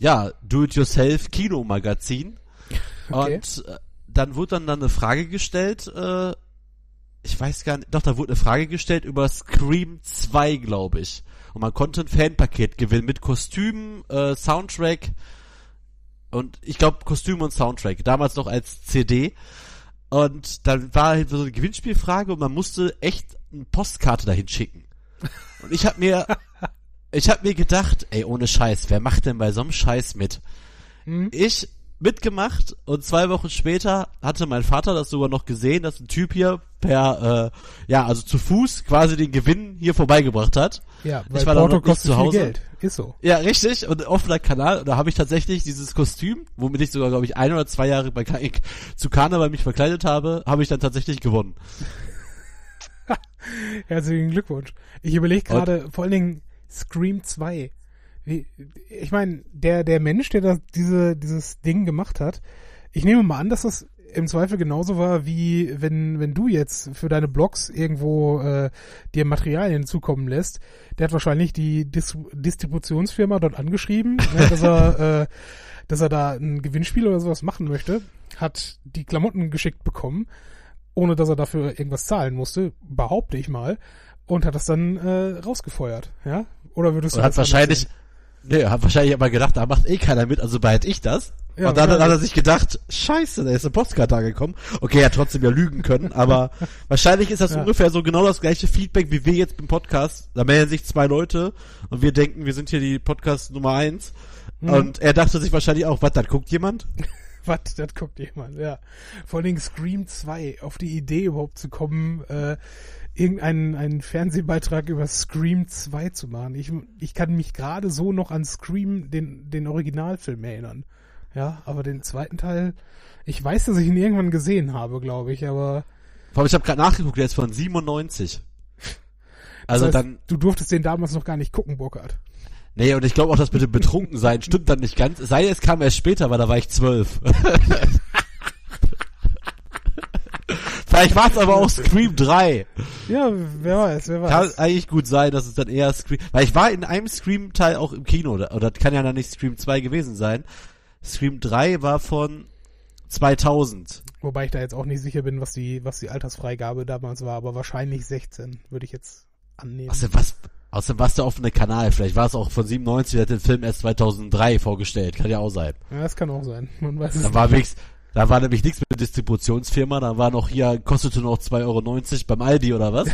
ja, Do-it-yourself Kinomagazin okay. und äh, dann wurde dann, dann eine Frage gestellt, äh, ich weiß gar nicht, doch, da wurde eine Frage gestellt über Scream 2, glaube ich. Und man konnte ein Fanpaket gewinnen mit Kostümen, äh, Soundtrack und ich glaube Kostüm und Soundtrack, damals noch als CD. Und dann war halt so eine Gewinnspielfrage und man musste echt eine Postkarte dahin schicken. Und ich habe mir ich habe mir gedacht, ey, ohne Scheiß, wer macht denn bei so einem Scheiß mit? Hm? Ich mitgemacht und zwei Wochen später hatte mein Vater das sogar noch gesehen, dass ein Typ hier per, äh, ja, also zu Fuß quasi den Gewinn hier vorbeigebracht hat. Ja, Ich weil war da Porto noch nicht zu Hause. Geld. Ist so. Ja, richtig. Und offener Kanal. Und da habe ich tatsächlich dieses Kostüm, womit ich sogar, glaube ich, ein oder zwei Jahre bei zu Karneval mich verkleidet habe, habe ich dann tatsächlich gewonnen. Herzlichen Glückwunsch. Ich überlege gerade, vor allen Dingen Scream 2. Wie, ich meine, der, der Mensch, der das, diese, dieses Ding gemacht hat, ich nehme mal an, dass das im Zweifel genauso war, wie wenn, wenn du jetzt für deine Blogs irgendwo äh, dir Materialien zukommen lässt. Der hat wahrscheinlich die Dis Distributionsfirma dort angeschrieben, ne, dass er, äh, dass er da ein Gewinnspiel oder sowas machen möchte, hat die Klamotten geschickt bekommen, ohne dass er dafür irgendwas zahlen musste, behaupte ich mal, und hat das dann äh, rausgefeuert, ja? Oder würdest du Und hat wahrscheinlich, nee, hat wahrscheinlich aber gedacht, da macht eh keiner mit, also behalte ich das. Ja, und dann hat er sich gedacht, scheiße, da ist eine Postkarte angekommen. Okay, er hat trotzdem ja lügen können, aber wahrscheinlich ist das Ja. ungefähr so genau das gleiche Feedback wie wir jetzt beim Podcast. Da melden sich zwei Leute und wir denken, wir sind hier die Podcast Nummer eins. Mhm. Und er dachte sich wahrscheinlich auch, was, da guckt jemand? Was, das guckt jemand, ja. Vor allen Dingen Scream 2, auf die Idee überhaupt zu kommen, äh, irgendeinen einen Fernsehbeitrag über Scream 2 zu machen. Ich, ich kann mich gerade so noch an Scream, den, den Originalfilm erinnern. Ja, aber den zweiten Teil, ich weiß, dass ich ihn irgendwann gesehen habe, glaube ich, aber Vor allem, ich habe gerade nachgeguckt, der ist von 97. Also das heißt, dann, du durftest den damals noch gar nicht gucken, Burkhard. nee, und ich glaube auch, das mit dem Betrunkensein stimmt dann nicht ganz. Es sei es kam erst später, weil da war ich zwölf. Vielleicht war es aber auch Scream 3. Ja, wer weiß, wer Kann weiß. eigentlich gut sein, dass es dann eher Scream, weil ich war in einem Scream-Teil auch im Kino, oder, oder das kann ja dann nicht Scream 2 gewesen sein. Scream 3 war von 2000. Wobei ich da jetzt auch nicht sicher bin, was die, was die Altersfreigabe damals war, aber wahrscheinlich 16, würde ich jetzt annehmen. Außerdem was, außerdem war's der offene Kanal. Vielleicht war es auch von 97, der hat den Film erst 2003 vorgestellt. Kann ja auch sein. Ja, das kann auch sein. Man weiß es Da war wenigstens, da war nämlich nichts mit der Distributionsfirma, da war noch hier, kostete noch 2,90 Euro beim Aldi oder was?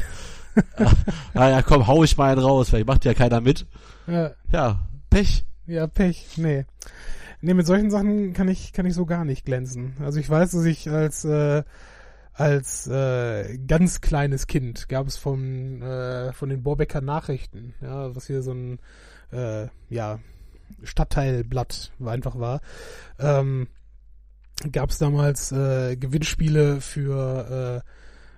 ah ja, komm, hau ich mal einen raus, vielleicht macht ja keiner mit. Ja, Ja, Pech. ja, Pech. Nee. Nee, mit solchen Sachen kann ich, kann ich so gar nicht glänzen. Also ich weiß, dass ich als, äh, als äh, ganz kleines Kind gab es von, äh, von den Borbecker Nachrichten, ja, was hier so ein äh, ja, Stadtteilblatt einfach war, ähm, gab es damals äh, Gewinnspiele für, äh,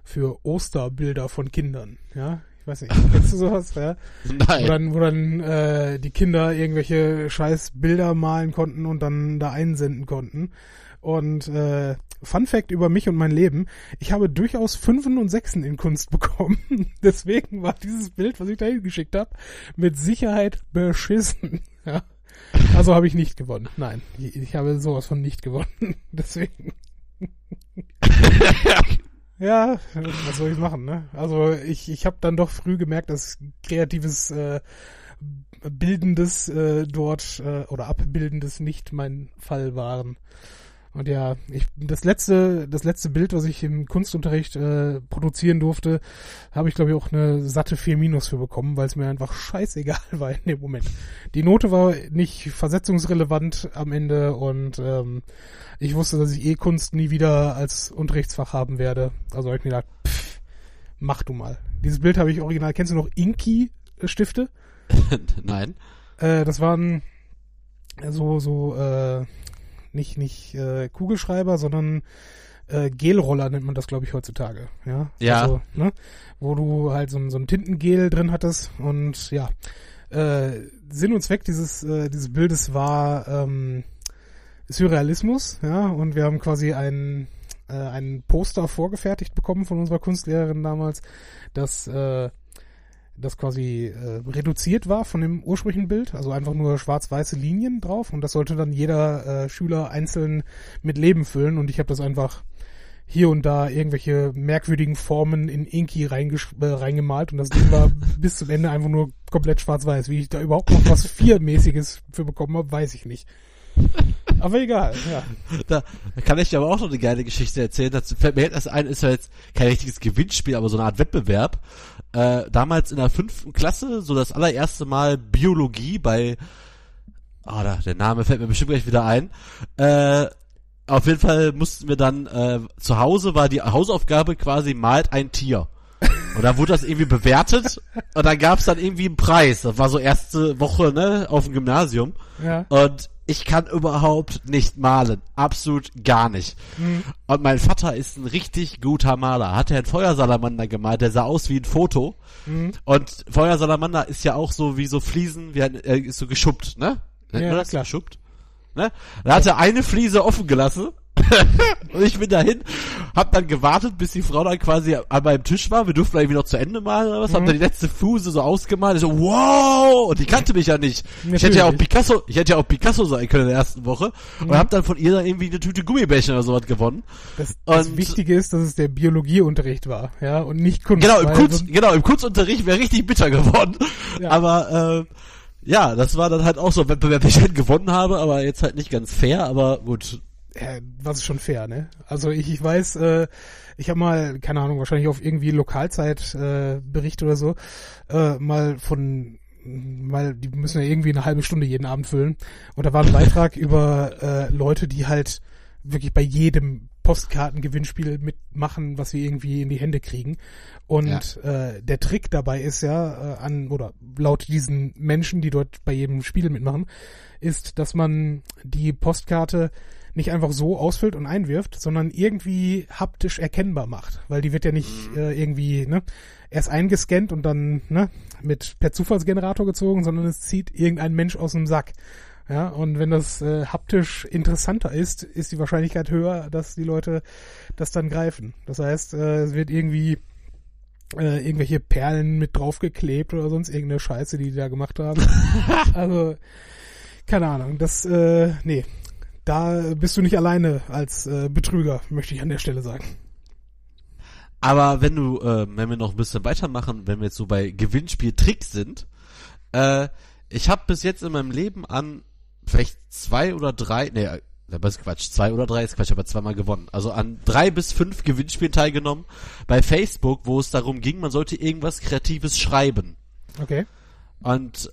für Osterbilder von Kindern. Ja, ich weiß nicht, kennst du sowas? Ja? Wo Nein. dann, wo dann äh, die Kinder irgendwelche scheiß Bilder malen konnten und dann da einsenden konnten. Und äh, Fun Fact über mich und mein Leben, ich habe durchaus Fünfen und Sechsen in Kunst bekommen. Deswegen war dieses Bild, was ich da hingeschickt habe, mit Sicherheit beschissen. Ja. Also habe ich nicht gewonnen. Nein, ich, habe sowas von nicht gewonnen. Deswegen. Ja, was soll ich machen, ne? Also ich, ich habe dann doch früh gemerkt, dass kreatives, äh, bildendes äh, dort äh, oder abbildendes nicht mein Fall waren. Und ja, ich, das letzte, das letzte Bild, was ich im Kunstunterricht äh, produzieren durfte, habe ich glaube ich auch eine satte 4 Minus für bekommen, weil es mir einfach scheißegal war in dem Moment. Die Note war nicht versetzungsrelevant am Ende und ähm, ich wusste, dass ich eh Kunst nie wieder als Unterrichtsfach haben werde. Also habe ich mir gedacht, pff, mach du mal. Dieses Bild habe ich original. Kennst du noch Inki-Stifte? Nein. Äh, das waren so, so, äh, nicht, nicht äh, Kugelschreiber, sondern äh, Gelroller nennt man das, glaube ich, heutzutage. Ja. Ja. Also, ne? Wo du halt so, ein- so ein Tintengel drin hattest und ja. Äh, Sinn und Zweck dieses, äh, dieses Bildes war ähm, Surrealismus, ja, und wir haben quasi ein, äh, ein Poster vorgefertigt bekommen von unserer Kunstlehrerin damals, das äh, das quasi äh, reduziert war von dem ursprünglichen Bild, also einfach nur schwarz-weiße Linien drauf und das sollte dann jeder äh, Schüler einzeln mit Leben füllen und ich habe das einfach hier und da irgendwelche merkwürdigen Formen in Inki äh, reingemalt und das Ding war bis zum Ende einfach nur komplett schwarz-weiß. Wie ich da überhaupt noch was Viermäßiges für bekommen habe, weiß ich nicht. Aber egal, ja. Da kann ich dir aber auch noch eine geile Geschichte erzählen. Dazu fällt mir jetzt ein, ist ja jetzt kein richtiges Gewinnspiel, aber so eine Art Wettbewerb. Äh, damals in der fünften Klasse, so das allererste Mal Biologie bei, ah, da, der Name fällt mir bestimmt gleich wieder ein. Äh, auf jeden Fall mussten wir dann, äh, zu Hause war die Hausaufgabe quasi malt ein Tier. Und da wurde das irgendwie bewertet und dann gab's dann irgendwie einen Preis. Das war so erste Woche, ne, auf dem Gymnasium. Ja. Und ich kann überhaupt nicht malen. Absolut gar nicht. Mhm. Und mein Vater ist ein richtig guter Maler. Hat er einen Feuersalamander gemalt, der sah aus wie ein Foto. Mhm. Und Feuersalamander ist ja auch so wie so Fliesen, wie ein, äh, ist so geschuppt, ne? Nennt Ja, man das? klar. Geschuppt? Ne? Da hat er eine Fliese offen gelassen. und ich bin dahin, hab dann gewartet, bis die Frau dann quasi an meinem Tisch war. Wir durften irgendwie noch zu Ende malen oder was. Hab Mhm. dann die letzte Fuse so ausgemalt. Ich so, wow! Und die kannte mich ja nicht. Ich hätte ja auch Natürlich. Picasso, ich hätte ja auch Picasso sein können in der ersten Woche. Und Mhm. hab dann von ihr dann irgendwie eine Tüte Gummibärchen oder sowas gewonnen. Das, das Und- Wichtige ist, dass es der Biologieunterricht war, ja, und nicht Kunst. Genau, im, Kunst, so- genau, im Kunstunterricht wäre richtig bitter geworden. Ja. Aber äh, ja, das war dann halt auch so ein Wettbewerb, den ich halt gewonnen habe, aber jetzt halt nicht ganz fair, aber gut. Ja, was ist schon fair, ne? Also ich, ich weiß, äh, ich habe mal, keine Ahnung, wahrscheinlich auf irgendwie Lokalzeit äh, Bericht oder so, äh, mal von weil die müssen ja irgendwie eine halbe Stunde jeden Abend füllen. Und da war ein Beitrag über äh, Leute, die halt wirklich bei jedem Postkartengewinnspiel mitmachen, was wir irgendwie in die Hände kriegen. Und äh, der Trick dabei ist ja, äh, an, oder laut diesen Menschen, die dort bei jedem Spiel mitmachen, ist, dass man die Postkarte nicht einfach so ausfüllt und einwirft, sondern irgendwie haptisch erkennbar macht. Weil die wird ja nicht äh, irgendwie ne, erst eingescannt und dann ne, mit per Zufallsgenerator gezogen, sondern es zieht irgendein Mensch aus dem Sack. Ja, und wenn das äh, haptisch interessanter ist, ist die Wahrscheinlichkeit höher, dass die Leute das dann greifen. Das heißt, äh, es wird irgendwie äh, irgendwelche Perlen mit draufgeklebt oder sonst irgendeine Scheiße, die die da gemacht haben. also, keine Ahnung, das, äh, nee. Da bist du nicht alleine als äh, Betrüger, möchte ich an der Stelle sagen. Aber wenn du, äh, wenn wir noch ein bisschen weitermachen, wenn wir jetzt so bei Gewinnspiel-Tricks sind, äh, ich habe bis jetzt in meinem Leben an vielleicht zwei oder drei, nee, das ist Quatsch, zwei oder drei ist Quatsch, aber zweimal gewonnen. Also an drei bis fünf Gewinnspielen teilgenommen bei Facebook, wo es darum ging, man sollte irgendwas Kreatives schreiben. Okay. Und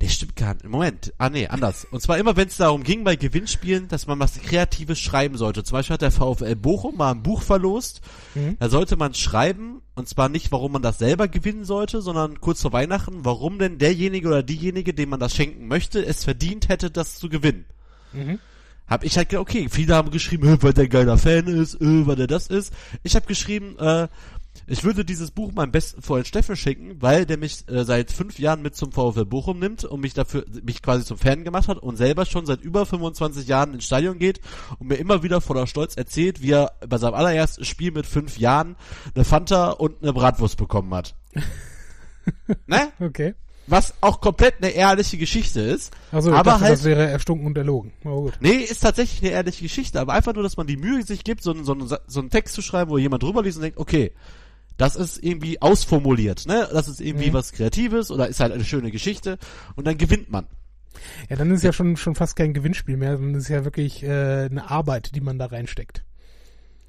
der stimmt gar nicht. Moment. Ah nee, anders. Und zwar immer, wenn es darum ging bei Gewinnspielen, dass man was Kreatives schreiben sollte. Zum Beispiel hat der VfL Bochum mal ein Buch verlost. Mhm. Da sollte man schreiben, und zwar nicht, warum man das selber gewinnen sollte, sondern kurz vor Weihnachten, warum denn derjenige oder diejenige, dem man das schenken möchte, es verdient hätte, das zu gewinnen. Mhm. Hab ich halt, okay, viele haben geschrieben, "Äh, weil der ein geiler Fan ist, äh, weil der das ist. Ich habe geschrieben, äh, ich würde dieses Buch meinem besten Freund Steffen schicken, weil der mich äh, seit fünf Jahren mit zum VfL Bochum nimmt und mich dafür, mich quasi zum Fan gemacht hat und selber schon seit über 25 Jahren ins Stadion geht und mir immer wieder voller Stolz erzählt, wie er bei seinem allerersten Spiel mit fünf Jahren eine Fanta und eine Bratwurst bekommen hat. ne? Okay. Was auch komplett eine ehrliche Geschichte ist. Also aber dachte, halt das wäre erstunken und erlogen. Aber gut. Nee, ist tatsächlich eine ehrliche Geschichte, aber einfach nur, dass man die Mühe sich gibt, so, einen- so, so einen Text zu schreiben, wo jemand drüber liest und denkt, okay, das ist irgendwie ausformuliert, ne? Das ist irgendwie Mhm. was Kreatives oder ist halt eine schöne Geschichte und dann gewinnt man. Ja, dann ist ja schon schon fast kein Gewinnspiel mehr, sondern ist ja wirklich äh, eine Arbeit, die man da reinsteckt.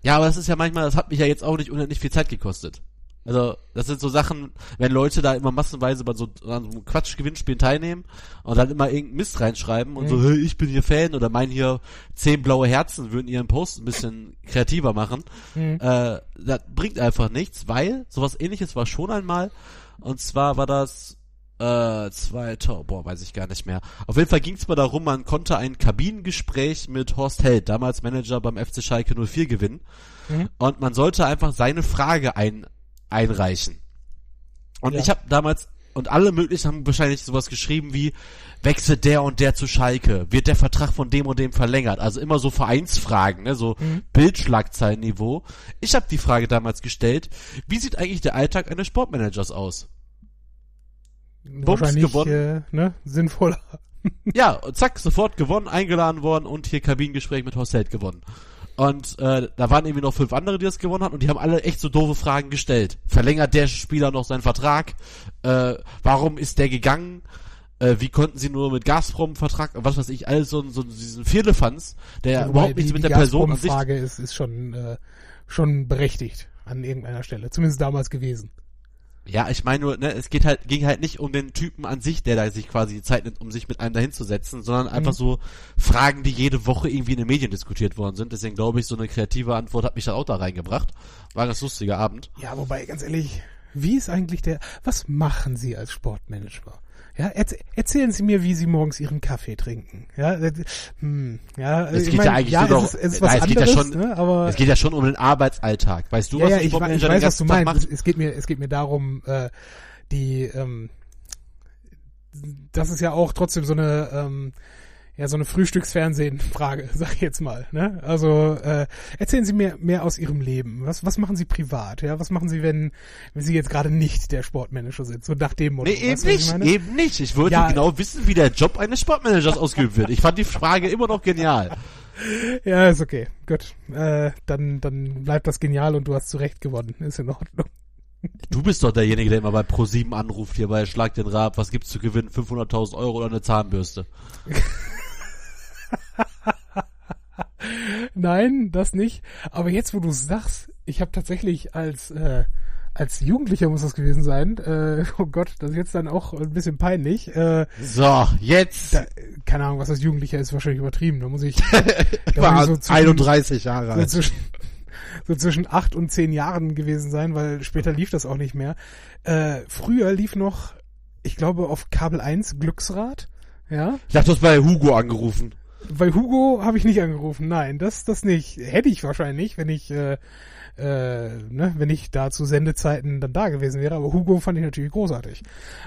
Ja, aber das ist ja manchmal, das hat mich ja jetzt auch nicht unendlich viel Zeit gekostet. Also, das sind so Sachen, wenn Leute da immer massenweise bei so, an so Quatsch-Gewinnspielen teilnehmen und dann immer irgendeinen Mist reinschreiben und Mhm. so, hey, ich bin hier Fan oder meinen hier zehn blaue Herzen, würden ihren Post ein bisschen kreativer machen. Mhm. Äh, das bringt einfach nichts, weil sowas ähnliches war schon einmal. Und zwar war das äh, zweiter, boah, weiß ich gar nicht mehr. Auf jeden Fall ging es mal darum, man konnte ein Kabinengespräch mit Horst Held, damals Manager beim FC Schalke 04, gewinnen. Mhm. Und man sollte einfach seine Frage ein, einreichen. Und Ja. ich habe damals, und alle möglichen haben wahrscheinlich sowas geschrieben wie, wechselt der und der zu Schalke, wird der Vertrag von dem und dem verlängert. Also immer so Vereinsfragen, ne? so Mhm. Bildschlagzeilenniveau. Ich habe die Frage damals gestellt, wie sieht eigentlich der Alltag eines Sportmanagers aus? Bums Wahrscheinlich gewonnen. Äh, ne, sinnvoller. ja, und zack, sofort gewonnen, eingeladen worden und hier Kabinengespräch mit Horst Held gewonnen. Und äh, da waren irgendwie noch fünf andere, die das gewonnen hatten und die haben alle echt so doofe Fragen gestellt. Verlängert der Spieler noch seinen Vertrag? Äh, warum ist der gegangen? äh, wie konnten sie nur mit Gazprom Vertrag, was weiß ich, alles so, so diesen Firlefanz, der wobei überhaupt nichts die, mit die der Person an sich Frage ist, ist schon, äh, schon berechtigt an irgendeiner Stelle. Zumindest damals gewesen. Ja, ich meine nur, ne, es geht halt, ging halt nicht um den Typen an sich, der da sich quasi die Zeit nimmt, um sich mit einem dahin zu setzen, sondern einfach Mhm. so Fragen, die jede Woche irgendwie in den Medien diskutiert worden sind. Deswegen glaube ich, so eine kreative Antwort hat mich dann auch da reingebracht. War ein ganz lustiger Abend. Ja, wobei, ganz ehrlich, wie ist eigentlich der, was machen Sie als Sportmanager? Ja, erz, erzählen Sie mir, wie Sie morgens Ihren Kaffee trinken. Ja, äh, hm, ja, Es ich geht mein, ja eigentlich ja, nur es ist, es ist was es geht ja anderes, schon, ne, aber es geht ja schon um den Arbeitsalltag. Weißt du, ja, was ja, ich, ich Sportmanager weiß, was du meinst. macht? Es, es geht mir, es geht mir darum, äh, die, ähm, das ist ja auch trotzdem so eine, ähm, ja, so eine Frühstücksfernsehen-Frage, sag ich jetzt mal. Ne? Also äh, erzählen Sie mir mehr aus Ihrem Leben. Was, was machen Sie privat? Ja, was machen Sie, wenn, wenn Sie jetzt gerade nicht der Sportmanager sind? So nach dem Motto. Nee, eben nicht, eben nicht. Ich wollte Ja. genau wissen, wie der Job eines Sportmanagers ausgeübt wird. Ich fand die Frage immer noch genial. Ja, ist okay. Gut. Äh, dann, dann bleibt das genial und du hast zu Recht gewonnen. Ist in Ordnung. Du bist doch derjenige, der immer bei Pro7 anruft, hier bei Schlag den Rab, was gibt's zu gewinnen? 500.000 Euro oder eine Zahnbürste? Nein, das nicht. Aber jetzt, wo du sagst, ich habe tatsächlich als äh, als Jugendlicher muss das gewesen sein. Äh, oh Gott, das ist jetzt dann auch ein bisschen peinlich. Äh, So, jetzt da, keine Ahnung, was das Jugendlicher ist, wahrscheinlich übertrieben. Da muss ich, da war muss ich so zwischen, 31 Jahre so alt. zwischen, so zwischen acht und zehn Jahren gewesen sein, weil später lief das auch nicht mehr. Äh, früher lief noch, ich glaube, auf Kabel 1 Glücksrad. Ja, Ich dachte, du hast bei Hugo angerufen. Bei Hugo habe ich nicht angerufen. Nein, das das nicht. Hätte ich wahrscheinlich, wenn ich äh, äh, ne, wenn ich da zu Sendezeiten dann da gewesen wäre. Aber Hugo fand ich natürlich großartig.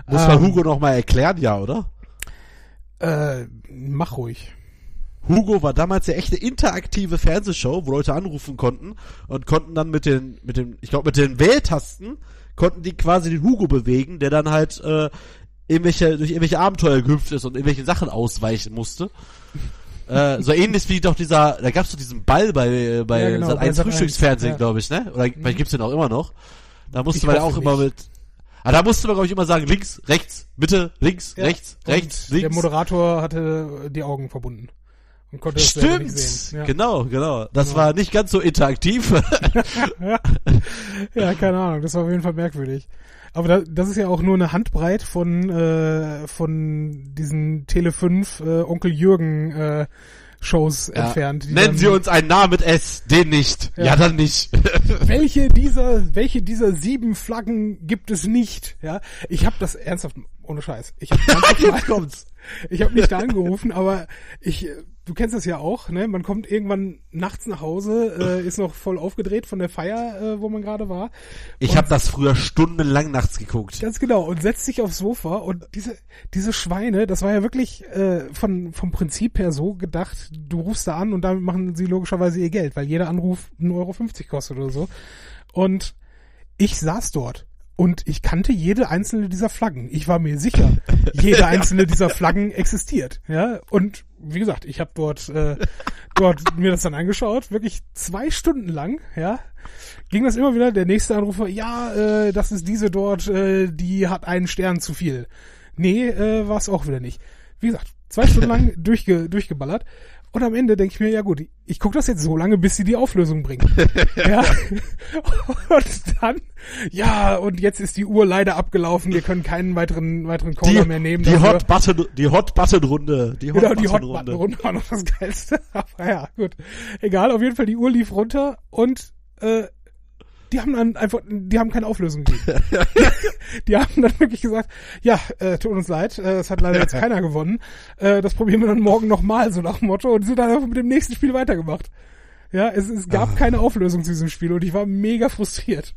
Muss man Ähm, Hugo noch mal erklären, ja, oder? Äh, mach ruhig. Hugo war damals eine echte interaktive Fernsehshow, wo Leute anrufen konnten und konnten dann mit den, mit den, ich glaube mit den Wähltasten konnten die quasi den Hugo bewegen, der dann halt äh, irgendwelche durch irgendwelche Abenteuer gehüpft ist und irgendwelche Sachen ausweichen musste. Äh, so ähnlich wie doch dieser, da gab's doch diesen Ball bei bei Ja, genau, Sat. bei 1 Sat. 1, Frühstücksfernsehen, ja. glaube ich, ne? Oder vielleicht gibt's den auch immer noch. Da musste Ich man ja auch immer nicht. mit Ah, da musste man, glaube ich, immer sagen, links, rechts, bitte, links, Ja, rechts, und rechts, Der links. Moderator hatte die Augen verbunden und konnte selber nicht Stimmt, sehen. Ja. genau, genau. Das Ja. war nicht ganz so interaktiv. ja, keine Ahnung, das war auf jeden Fall merkwürdig. Aber da, das ist ja auch nur eine Handbreit von äh, von diesen Tele 5 äh, Onkel Jürgen äh, Shows Ja. entfernt. Nennen dann- Sie uns einen Namen mit S, den nicht. Ja, Ja. dann nicht. welche dieser welche dieser sieben Flaggen gibt es nicht? Ja, ich habe das ernsthaft ohne Scheiß. Ich habe Jetzt kommt's. ich habe nicht da angerufen, aber ich du kennst das ja auch, ne? Man kommt irgendwann nachts nach Hause, äh, ist noch voll aufgedreht von der Feier, äh, wo man gerade war. Ich habe das früher stundenlang nachts geguckt. Ganz genau und setzt sich aufs Sofa und diese diese Schweine, das war ja wirklich äh, von vom Prinzip her so gedacht, du rufst da an und damit machen sie logischerweise ihr Geld, weil jeder Anruf 1,50 Euro kostet oder so. Und ich saß dort und ich kannte jede einzelne dieser Flaggen. Ich war mir sicher, jede einzelne dieser Flaggen existiert. Ja und wie gesagt, ich habe dort äh, dort mir das dann angeschaut, wirklich zwei Stunden lang. Ja ging das immer wieder. Der nächste Anrufer, ja, äh, das ist diese dort, äh, die hat einen Stern zu viel. Nee, äh, war es auch wieder nicht. Wie gesagt, zwei Stunden lang durchge durchgeballert. Und am Ende denke ich mir, ja gut, ich gucke das jetzt so lange, bis sie die Auflösung bringen. ja. Und dann, ja, und jetzt ist die Uhr leider abgelaufen. Wir können keinen weiteren weiteren Caller Die, mehr nehmen. die dafür. Hot Button, die Hot Button Runde, die Hot Genau, die Hot Button Runde war noch das Geilste. Aber ja, gut. Egal, auf jeden Fall, die Uhr lief runter und äh, die haben dann einfach, die haben keine Auflösung gegeben. die haben dann wirklich gesagt, ja, äh, tut uns leid, äh, es hat leider jetzt keiner gewonnen. Äh, das probieren wir dann morgen nochmal, so nach dem Motto, und sind dann einfach mit dem nächsten Spiel weitergemacht. Ja, es, es gab Ah. keine Auflösung zu diesem Spiel und ich war mega frustriert.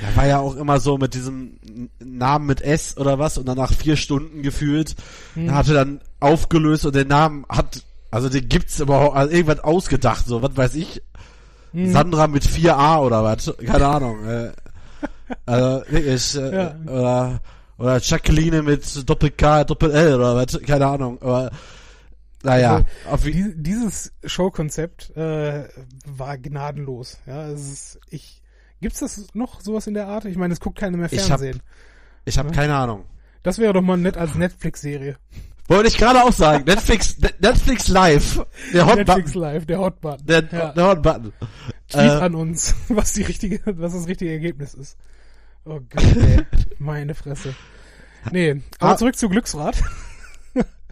Da war ja auch immer so mit diesem Namen mit S oder was und dann nach vier Stunden gefühlt, Hm. hatte dann aufgelöst und der Name hat, also den gibt's überhaupt, also irgendwas ausgedacht, so, was weiß ich, Hm. Sandra mit 4a oder was, keine Ahnung, äh, also wirklich, äh, Ja. oder, oder Jacqueline mit Doppel K, Doppel L oder was, keine Ahnung, aber, naja, Also, auf wie, Die, dieses Showkonzept äh, war gnadenlos. Ja, es ist, ich gibt's das noch sowas in der Art? Ich meine, es guckt keiner mehr hab- Fernsehen. ich habe keine Ahnung. Das wäre doch mal nett als Netflix-Serie. Wollte ich gerade auch sagen. Netflix, Netflix Live. Der Hot Netflix Button. Live, der Hot Button. Der, ja. der Hot Button. Tweet Äh, an uns, was die richtige, was das richtige Ergebnis ist. Oh Gott, ey. Meine Fresse. Nee, aber Ah. zurück zu Glücksrad.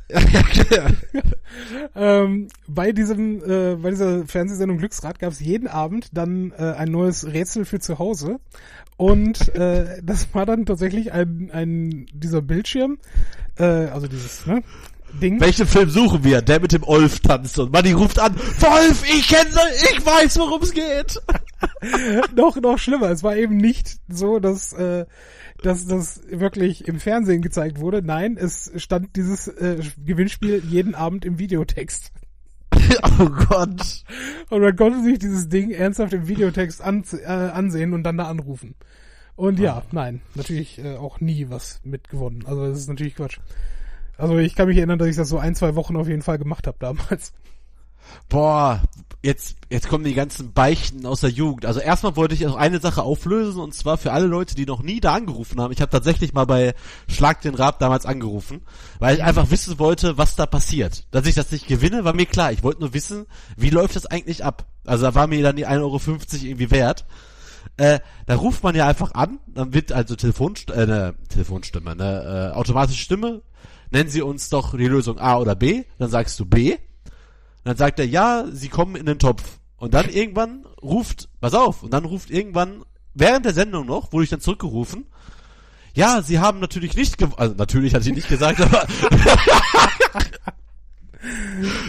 Ähm, bei diesem, äh, bei dieser Fernsehsendung Glücksrad gab es jeden Abend dann äh, ein neues Rätsel für zu Hause. Und äh, das war dann tatsächlich ein, ein dieser Bildschirm, äh, also dieses ne, Ding. Welchen Film suchen wir? Der mit dem Olf tanzt und Manni ruft an, Wolf, ich kenne ich weiß, worum es geht. noch, noch schlimmer. Es war eben nicht so, dass, äh, dass das wirklich im Fernsehen gezeigt wurde. Nein, es stand dieses äh, Gewinnspiel jeden Abend im Videotext. oh Gott. Und man konnte sich dieses Ding ernsthaft im Videotext an, äh, ansehen und dann da anrufen. Und ja, nein, natürlich äh, auch nie was mitgewonnen. Also das ist natürlich Quatsch. Also ich kann mich erinnern, dass ich das so ein, zwei Wochen auf jeden Fall gemacht habe damals. Boah, jetzt, jetzt kommen die ganzen Beichten aus der Jugend. Also erstmal wollte ich auch eine Sache auflösen und zwar für alle Leute, die noch nie da angerufen haben. Ich habe tatsächlich mal bei Schlag den Rab damals angerufen, weil ich einfach wissen wollte, was da passiert. Dass ich das nicht gewinne, war mir klar. Ich wollte nur wissen, wie läuft das eigentlich ab. Also da war mir dann die 1,50 Euro irgendwie wert. Äh, da ruft man ja einfach an, dann wird also Telefonst äh, ne, Telefonstimme, ne, äh, automatische Stimme. Nennen Sie uns doch die Lösung A oder B. Dann sagst du B. dann sagt er, ja, Sie kommen in den Topf. Und dann irgendwann ruft, pass auf, und dann ruft irgendwann, während der Sendung noch, wurde ich dann zurückgerufen, ja, Sie haben natürlich nicht gewonnen, also natürlich hat sie nicht gesagt, aber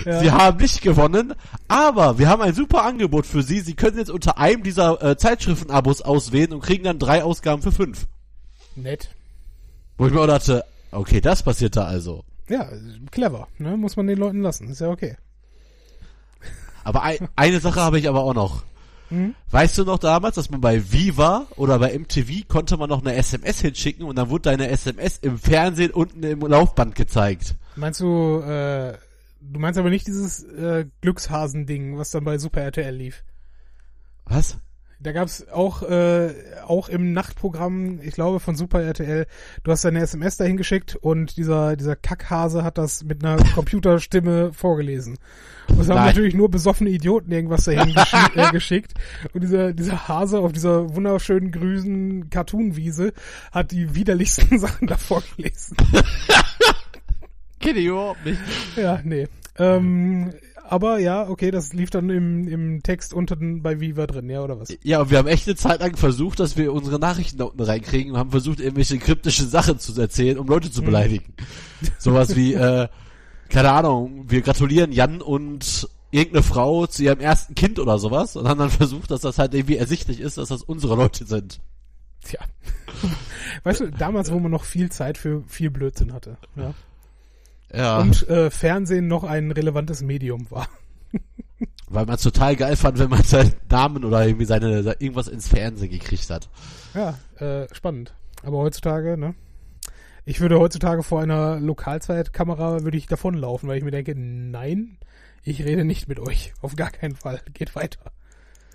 Ja. Sie haben nicht gewonnen, aber wir haben ein super Angebot für Sie. Sie können jetzt unter einem dieser äh, Zeitschriftenabos auswählen und kriegen dann drei Ausgaben für fünf. Nett. Wo ich mir auch dachte, okay, das passiert da also. Ja, clever, ne? Muss man den Leuten lassen. Ist ja okay. Aber ein, eine Sache habe ich aber auch noch. Hm? Weißt du noch damals, dass man bei Viva oder bei MTV konnte man noch eine SMS hinschicken und dann wurde deine SMS im Fernsehen unten im Laufband gezeigt. Meinst du, äh, du meinst aber nicht dieses äh, Glückshasen-Ding, was dann bei Super RTL lief? Was? Da gab's auch, äh, auch im Nachtprogramm, ich glaube von Super RTL, du hast deine SMS dahin geschickt und dieser, dieser Kackhase hat das mit einer Computerstimme vorgelesen. Und es haben natürlich nur besoffene Idioten irgendwas dahin geschi äh, geschickt. Und dieser, dieser Hase auf dieser wunderschönen grünen Cartoonwiese hat die widerlichsten Sachen da vorgelesen. Kenne ich überhaupt nicht. Ja, nee. Ähm, aber ja, okay, das lief dann im, im Text unten bei Viva drin, ja, oder was? Ja, und wir haben echt eine Zeit lang versucht, dass wir unsere Nachrichten da unten reinkriegen und haben versucht, irgendwelche kryptische Sachen zu erzählen, um Leute zu beleidigen. Sowas wie, äh, keine Ahnung, wir gratulieren Jan und irgendeine Frau zu ihrem ersten Kind oder sowas und haben dann versucht, dass das halt irgendwie ersichtlich ist, dass das unsere Leute sind. Tja. Weißt du, damals, wo man noch viel Zeit für viel Blödsinn hatte. Ja. Ja, Und äh, Fernsehen noch ein relevantes Medium war. weil man es total geil fand, wenn man seinen Namen oder irgendwie seine, irgendwas ins Fernsehen gekriegt hat. Ja, äh, spannend. Aber heutzutage, ne? Ich würde heutzutage vor einer Lokalzeitkamera würde ich davonlaufen, weil ich mir denke, nein, ich rede nicht mit euch. Auf gar keinen Fall. Geht weiter.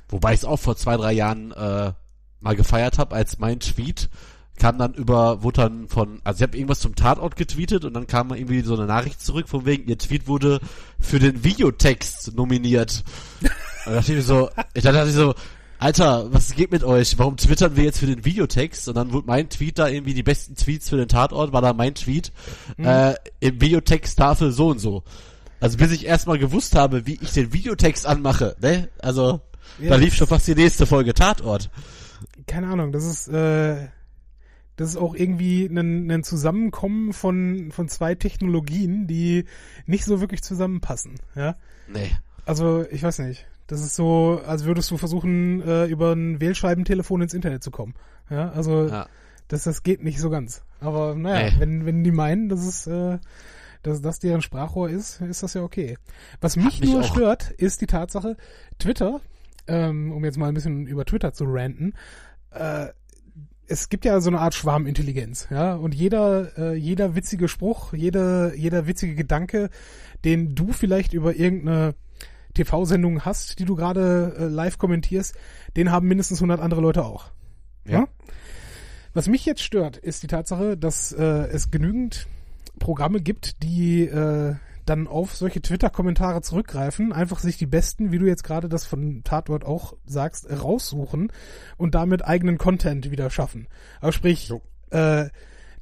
Wobei ich es auch vor zwei, drei Jahren äh, mal gefeiert habe, als mein Tweet kam dann über, wurde dann von, also ich habe irgendwas zum Tatort getweetet und dann kam irgendwie so eine Nachricht zurück, von wegen, ihr Tweet wurde für den Videotext nominiert. Und da dachte ich mir so, ich dachte ich so, Alter, was geht mit euch? Warum twittern wir jetzt für den Videotext? Und dann wurde mein Tweet da irgendwie die besten Tweets für den Tatort, war da mein Tweet, äh, im Videotext Tafel so und so. Also bis ich erstmal gewusst habe, wie ich den Videotext anmache, ne? Also, Ja. da lief schon fast die nächste Folge Tatort. keine Ahnung, das ist, äh, das ist auch irgendwie ein, ein Zusammenkommen von, von zwei Technologien, die nicht so wirklich zusammenpassen, ja. Nee. Also, ich weiß nicht. Das ist so, als würdest du versuchen, äh, über ein Wählscheibentelefon ins Internet zu kommen. Ja, also, Ja. das, das geht nicht so ganz. Aber naja, Nee. wenn, wenn die meinen, dass es, äh, dass das deren Sprachrohr ist, ist das ja okay. Was mich, mich nur auch- stört, ist die Tatsache, Twitter, ähm, um jetzt mal ein bisschen über Twitter zu ranten, äh, es gibt ja so eine Art Schwarmintelligenz, ja, und jeder, äh, jeder witzige Spruch, jeder, jeder witzige Gedanke, den du vielleicht über irgendeine TV-Sendung hast, die du gerade äh, live kommentierst, den haben mindestens 100 andere Leute auch. Ja. Was mich jetzt stört, ist die Tatsache, dass äh, es genügend Programme gibt, die äh, dann auf solche Twitter-Kommentare zurückgreifen, einfach sich die besten, wie du jetzt gerade das von Tatort auch sagst, raussuchen und damit eigenen Content wieder schaffen. Aber sprich, äh,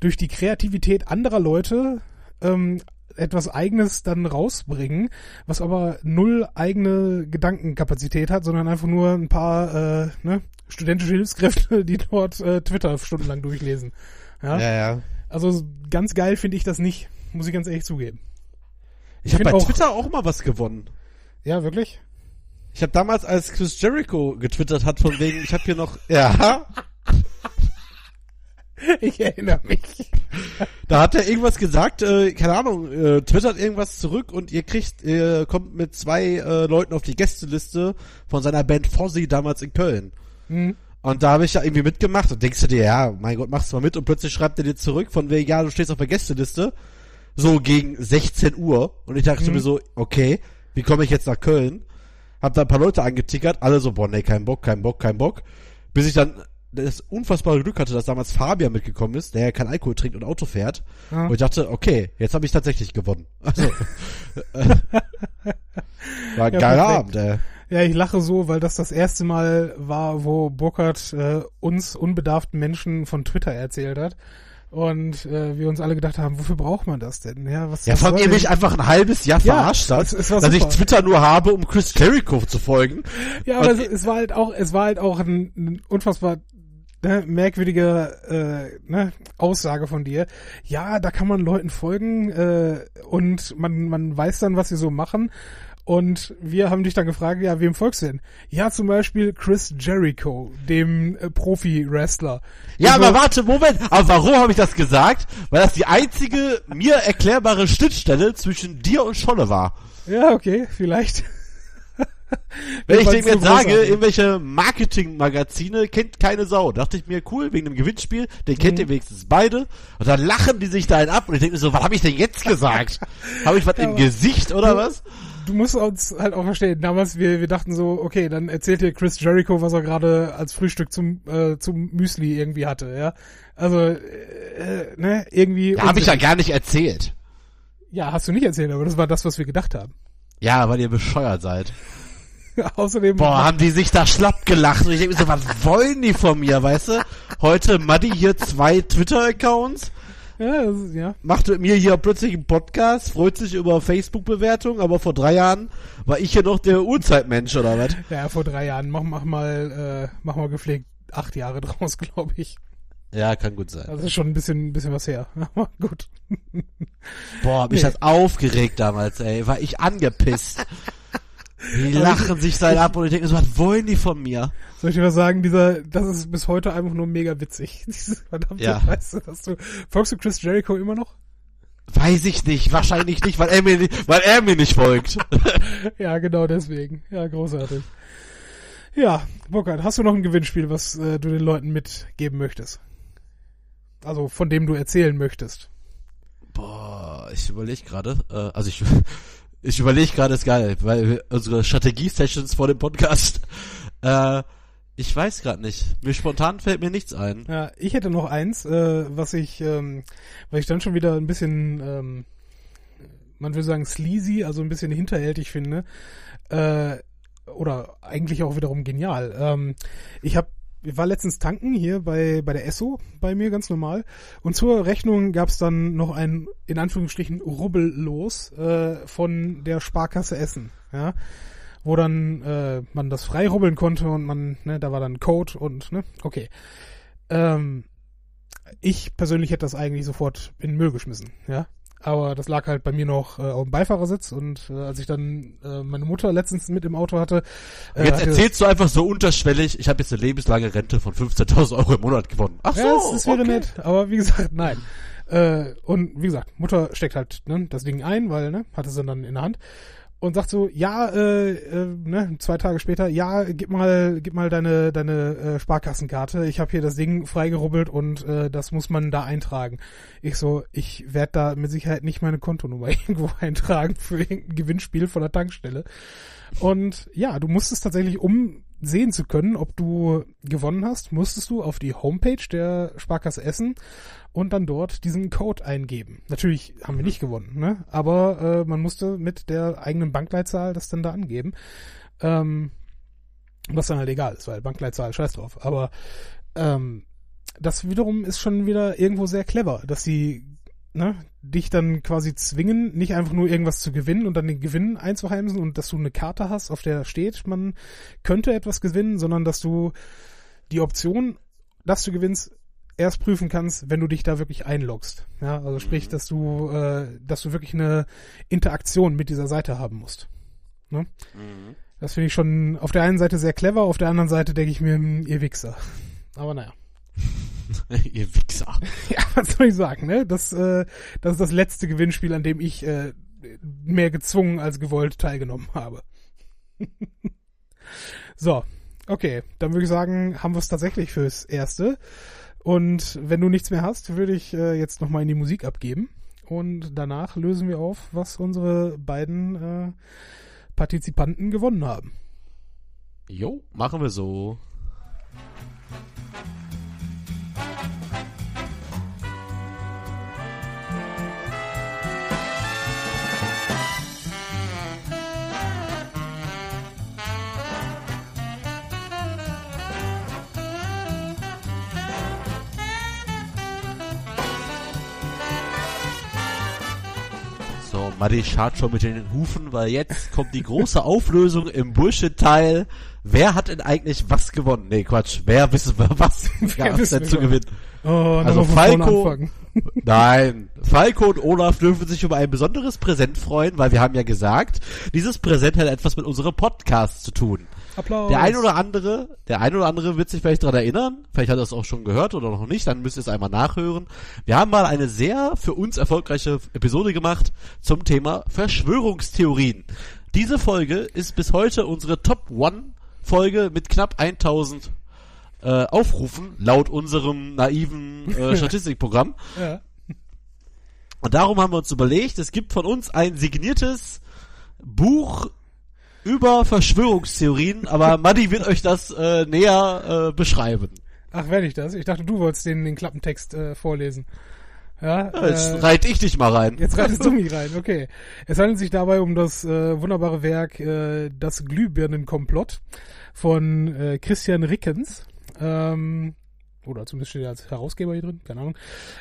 durch die Kreativität anderer Leute ähm, etwas Eigenes dann rausbringen, was aber null eigene Gedankenkapazität hat, sondern einfach nur ein paar äh, ne, studentische Hilfskräfte, die dort äh, Twitter stundenlang durchlesen. Ja? ja. Also ganz geil finde ich das nicht, muss ich ganz ehrlich zugeben. Ich habe find bei auch- Twitter auch mal was gewonnen. Ja, wirklich? Ich habe damals, als Chris Jericho getwittert hat, von wegen, ich habe hier noch, ja, Ich erinnere mich. da hat er irgendwas gesagt, äh, keine Ahnung, äh, twittert irgendwas zurück und ihr kriegt, ihr kommt mit zwei äh, Leuten auf die Gästeliste von seiner Band Fozzy damals in Köln. Hm. Und da habe ich ja irgendwie mitgemacht und denkst du dir, ja, mein Gott, machst du mal mit und plötzlich schreibt er dir zurück von wegen, ja, du stehst auf der Gästeliste, so gegen 16 Uhr und ich dachte Mhm. mir so, okay, wie komme ich jetzt nach Köln? Hab da ein paar Leute angetickert, alle so, boah, nee, kein Bock, kein Bock, kein Bock, bis ich dann das unfassbare Glück hatte, dass damals Fabian mitgekommen ist, der ja kein Alkohol trinkt und Auto fährt. Ja. Und ich dachte, okay, jetzt habe ich tatsächlich gewonnen. Also, war ein Ja, geiler. Abend, ey. Ja, ich lache so, weil das das erste Mal war, wo Burkhardt äh, uns unbedarften Menschen von Twitter erzählt hat. Und äh, wir uns alle gedacht haben, wofür braucht man das denn? Ja, was, Ja, was von ihr mich einfach ein halbes Jahr Ja, verarscht hat, es- es dass ich super. Twitter nur habe, um Chris Jericho zu folgen. Ja, aber es, es war halt auch, es war halt auch ein, ein unfassbar ne, merkwürdige äh, ne, Aussage von dir. Ja, da kann man Leuten folgen äh, und man, man weiß dann, was sie so machen. Und wir haben dich dann gefragt, ja, wem folgst du denn? Ja, zum Beispiel Chris Jericho, dem äh, Profi-Wrestler. Ja, Also- aber warte, Moment. Aber warum habe ich das gesagt? Weil das die einzige mir erklärbare Schnittstelle zwischen dir und Scholle war. Ja, okay, vielleicht. Wenn ich dem jetzt sage, irgendwelche Marketingmagazine kennt keine Sau. Dachte ich mir, cool, wegen dem Gewinnspiel, den kennt Mhm. ihr wenigstens beide. Und dann lachen die sich da einen ab und ich denke mir so, was habe ich denn jetzt gesagt? habe ich was Ja, im Gesicht oder was? Du musst uns halt auch verstehen. Damals, wir, wir dachten so, okay, dann erzählt dir Chris Jericho, was er gerade als Frühstück zum, äh, zum Müsli irgendwie hatte, ja. Also, äh, ne, irgendwie. Ja, habe ich ja gar nicht erzählt. ja, hast du nicht erzählt, aber das war das, was wir gedacht haben. Ja, weil ihr bescheuert seid. Außerdem. Boah, haben die sich da schlapp gelacht. Und ich denke mir so, was wollen die von mir, weißt du? Heute Maddi hier zwei Twitter-Accounts, ja, das ist, ja. macht mit mir hier plötzlich einen Podcast, freut sich über Facebook-Bewertungen, aber vor drei Jahren war ich hier noch der Urzeitmensch, oder was? Ja, vor drei Jahren. Mach, mach mal, äh, mach mal gepflegt acht Jahre draus, glaube ich. Ja, kann gut sein. Das ist schon ein bisschen, ein bisschen was her. Aber gut. Boah, mich Nee. das aufgeregt damals, ey. War ich angepisst. Die lachen sich da ab und ich denke so, was wollen die von mir? Soll ich dir was sagen, dieser, das ist bis heute einfach nur mega witzig. Dieses verdammte, Ja. du, dass du, folgst du Chris Jericho immer noch? Weiß ich nicht, wahrscheinlich nicht, weil er mir nicht, weil er mir nicht folgt. Ja, genau deswegen. Ja, großartig. Ja, Burkhard, hast du noch ein Gewinnspiel, was äh, du den Leuten mitgeben möchtest? Also von dem du erzählen möchtest. Boah, ich überlege gerade, äh, also ich, ich überlege gerade, ist geil, weil unsere Strategie-Sessions vor dem Podcast, äh, ich weiß gerade nicht. Mir spontan fällt mir nichts ein. Ja, ich hätte noch eins, äh, was ich, ähm, was ich dann schon wieder ein bisschen, ähm, man würde sagen sleazy, also ein bisschen hinterhältig finde, äh, oder eigentlich auch wiederum genial. Ähm, ich habe ich war letztens tanken hier bei, bei der Esso bei mir ganz normal. Und zur Rechnung gab's dann noch ein, in Anführungsstrichen, Rubbellos äh, von der Sparkasse Essen. Ja? Wo dann äh, man das frei rubbeln konnte und man, ne, da war dann Code und, ne, okay. Ähm, ich persönlich hätte das eigentlich sofort in den Müll geschmissen, ja. Aber das lag halt bei mir noch äh, auf dem Beifahrersitz und äh, als ich dann äh, meine Mutter letztens mit im Auto hatte, äh, Jetzt erzählst du einfach so unterschwellig, ich habe jetzt eine lebenslange Rente von 15.000 Euro im Monat gewonnen. Ach so, Ja, das, das wäre okay. nett, aber wie gesagt, nein. Äh, und wie gesagt, Mutter steckt halt ne, das Ding ein, weil, ne, hatte sie dann in der Hand und sagt so, ja, äh, äh, ne, zwei Tage später, ja, gib mal, gib mal deine, deine äh, Sparkassenkarte. Ich habe hier das Ding freigerubbelt und äh, das muss man da eintragen. Ich so, ich werde da mit Sicherheit nicht meine Kontonummer irgendwo eintragen für irgendein Gewinnspiel von der Tankstelle. Und ja, du musst es tatsächlich um sehen zu können, ob du gewonnen hast, musstest du auf die Homepage der Sparkasse Essen und dann dort diesen Code eingeben. Natürlich haben wir nicht gewonnen, ne? aber äh, man musste mit der eigenen Bankleitzahl das dann da angeben. Ähm, was dann halt egal ist, weil Bankleitzahl scheiß drauf. Aber ähm, das wiederum ist schon wieder irgendwo sehr clever, dass sie ne, dich dann quasi zwingen, nicht einfach nur irgendwas zu gewinnen und dann den Gewinn einzuheimsen und dass du eine Karte hast, auf der steht, man könnte etwas gewinnen, sondern dass du die Option, dass du gewinnst, erst prüfen kannst, wenn du dich da wirklich einloggst. Ja, also sprich, mhm. dass du, äh, dass du wirklich eine Interaktion mit dieser Seite haben musst. Ne? Mhm. Das finde ich schon auf der einen Seite sehr clever, auf der anderen Seite denke ich mir, hm, ihr Wichser. Aber naja. ihr Wichser. Ja, was soll ich sagen, ne? Das, äh, das ist das letzte Gewinnspiel, an dem ich äh, mehr gezwungen als gewollt teilgenommen habe. so, okay, dann würde ich sagen, haben wir es tatsächlich fürs Erste. Und wenn du nichts mehr hast, würde ich äh, jetzt nochmal in die Musik abgeben. Und danach lösen wir auf, was unsere beiden äh, Partizipanten gewonnen haben. Jo, machen wir so. Matti schart schon mit den Hufen, weil jetzt kommt die große Auflösung im Bullshit-Teil. Wer hat denn eigentlich was gewonnen? Nee, Quatsch. Wer wissen wir was gab es denn zu gewinnen? Oh, also Falco, nein, Falco und Olaf dürfen sich über ein besonderes Präsent freuen, weil wir haben ja gesagt, dieses Präsent hat etwas mit unserem Podcast zu tun. Applaus. Der ein oder andere, der ein oder andere wird sich vielleicht daran erinnern, vielleicht hat er es auch schon gehört oder noch nicht, dann müsst ihr es einmal nachhören. Wir haben mal eine sehr für uns erfolgreiche Episode gemacht zum Thema Verschwörungstheorien. Diese Folge ist bis heute unsere Top One Folge mit knapp 1000 äh, Aufrufen laut unserem naiven äh, Statistikprogramm. ja. Und darum haben wir uns überlegt, es gibt von uns ein signiertes Buch über Verschwörungstheorien, aber Maddi wird euch das äh, näher äh, beschreiben. Ach, werde ich das? Ich dachte, du wolltest den, den Klappentext äh, vorlesen. Ja, ja jetzt äh, reit ich dich mal rein. Jetzt reitest du mich rein, okay. Es handelt sich dabei um das äh, wunderbare Werk äh, Das Glühbirnenkomplott von äh, Christian Rickens. Ähm, oder zumindest steht er als Herausgeber hier drin, keine Ahnung.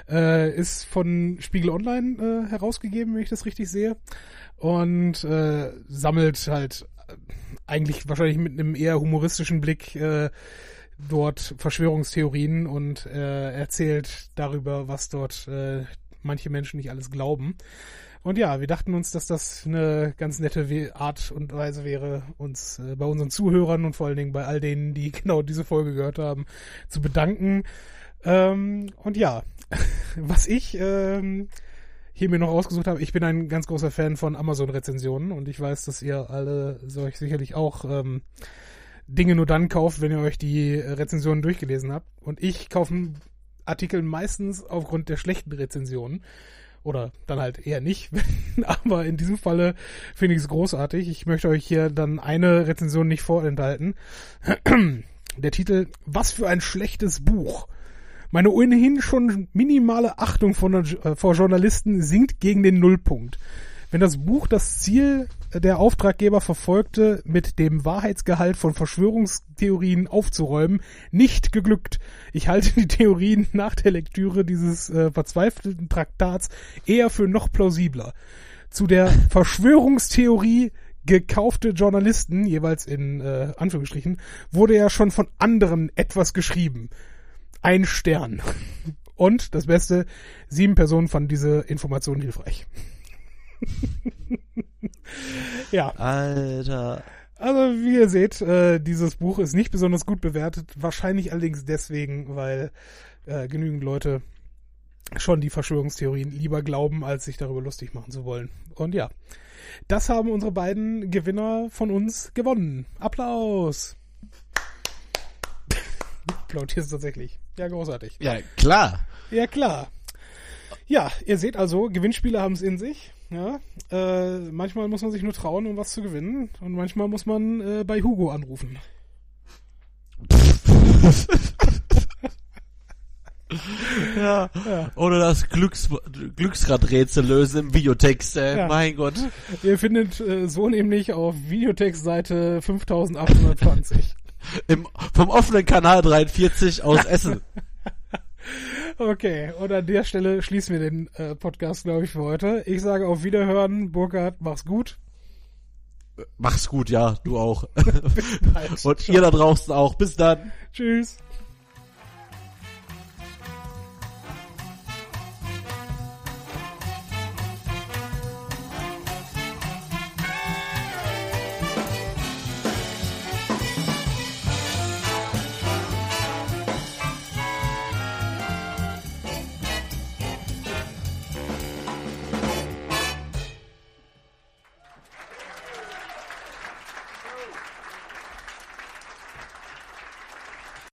Äh, ist von Spiegel Online äh, herausgegeben, wenn ich das richtig sehe und äh, sammelt halt äh, eigentlich wahrscheinlich mit einem eher humoristischen Blick äh, dort Verschwörungstheorien und äh, erzählt darüber, was dort äh, manche Menschen nicht alles glauben. Und ja, wir dachten uns, dass das eine ganz nette Art und Weise wäre, uns äh, bei unseren Zuhörern und vor allen Dingen bei all denen, die genau diese Folge gehört haben, zu bedanken. Ähm, und ja, was ich ähm, hier mir noch ausgesucht habe, ich bin ein ganz großer Fan von Amazon-Rezensionen und ich weiß, dass ihr alle solch sicherlich auch ähm, Dinge nur dann kauft, wenn ihr euch die Rezensionen durchgelesen habt. Und ich kaufe Artikel meistens aufgrund der schlechten Rezensionen. Oder dann halt eher nicht. Aber in diesem Falle finde ich es großartig. Ich möchte euch hier dann eine Rezension nicht vorenthalten. Der Titel Was für ein schlechtes Buch. Meine ohnehin schon minimale Achtung von, äh, vor Journalisten sinkt gegen den Nullpunkt. Wenn das Buch das Ziel der Auftraggeber verfolgte, mit dem Wahrheitsgehalt von Verschwörungstheorien aufzuräumen, nicht geglückt. Ich halte die Theorien nach der Lektüre dieses äh, verzweifelten Traktats eher für noch plausibler. Zu der Verschwörungstheorie gekaufte Journalisten, jeweils in äh, Anführungsstrichen, wurde ja schon von anderen etwas geschrieben ein Stern. Und das Beste, sieben Personen fanden diese Information hilfreich. ja. Alter. Also wie ihr seht, äh, dieses Buch ist nicht besonders gut bewertet. Wahrscheinlich allerdings deswegen, weil äh, genügend Leute schon die Verschwörungstheorien lieber glauben, als sich darüber lustig machen zu wollen. Und ja, das haben unsere beiden Gewinner von uns gewonnen. Applaus! Applaudierst tatsächlich. Ja, großartig. Ja, klar. Ja, klar. Ja, ihr seht also, Gewinnspiele haben es in sich. Ja, äh, manchmal muss man sich nur trauen, um was zu gewinnen. Und manchmal muss man äh, bei Hugo anrufen. ja. Oder das Glücks Glücksradrätsel lösen im Videotext, ey. Ja. Mein Gott. Ihr findet äh, so nämlich auf Videotext-Seite 5820. Im, vom offenen Kanal 43 aus Essen. Okay, und an der Stelle schließen wir den äh, Podcast, glaube ich, für heute. Ich sage auf Wiederhören. Burkhard, mach's gut. Mach's gut, ja, du auch. Und ihr da draußen auch. Bis dann. Tschüss.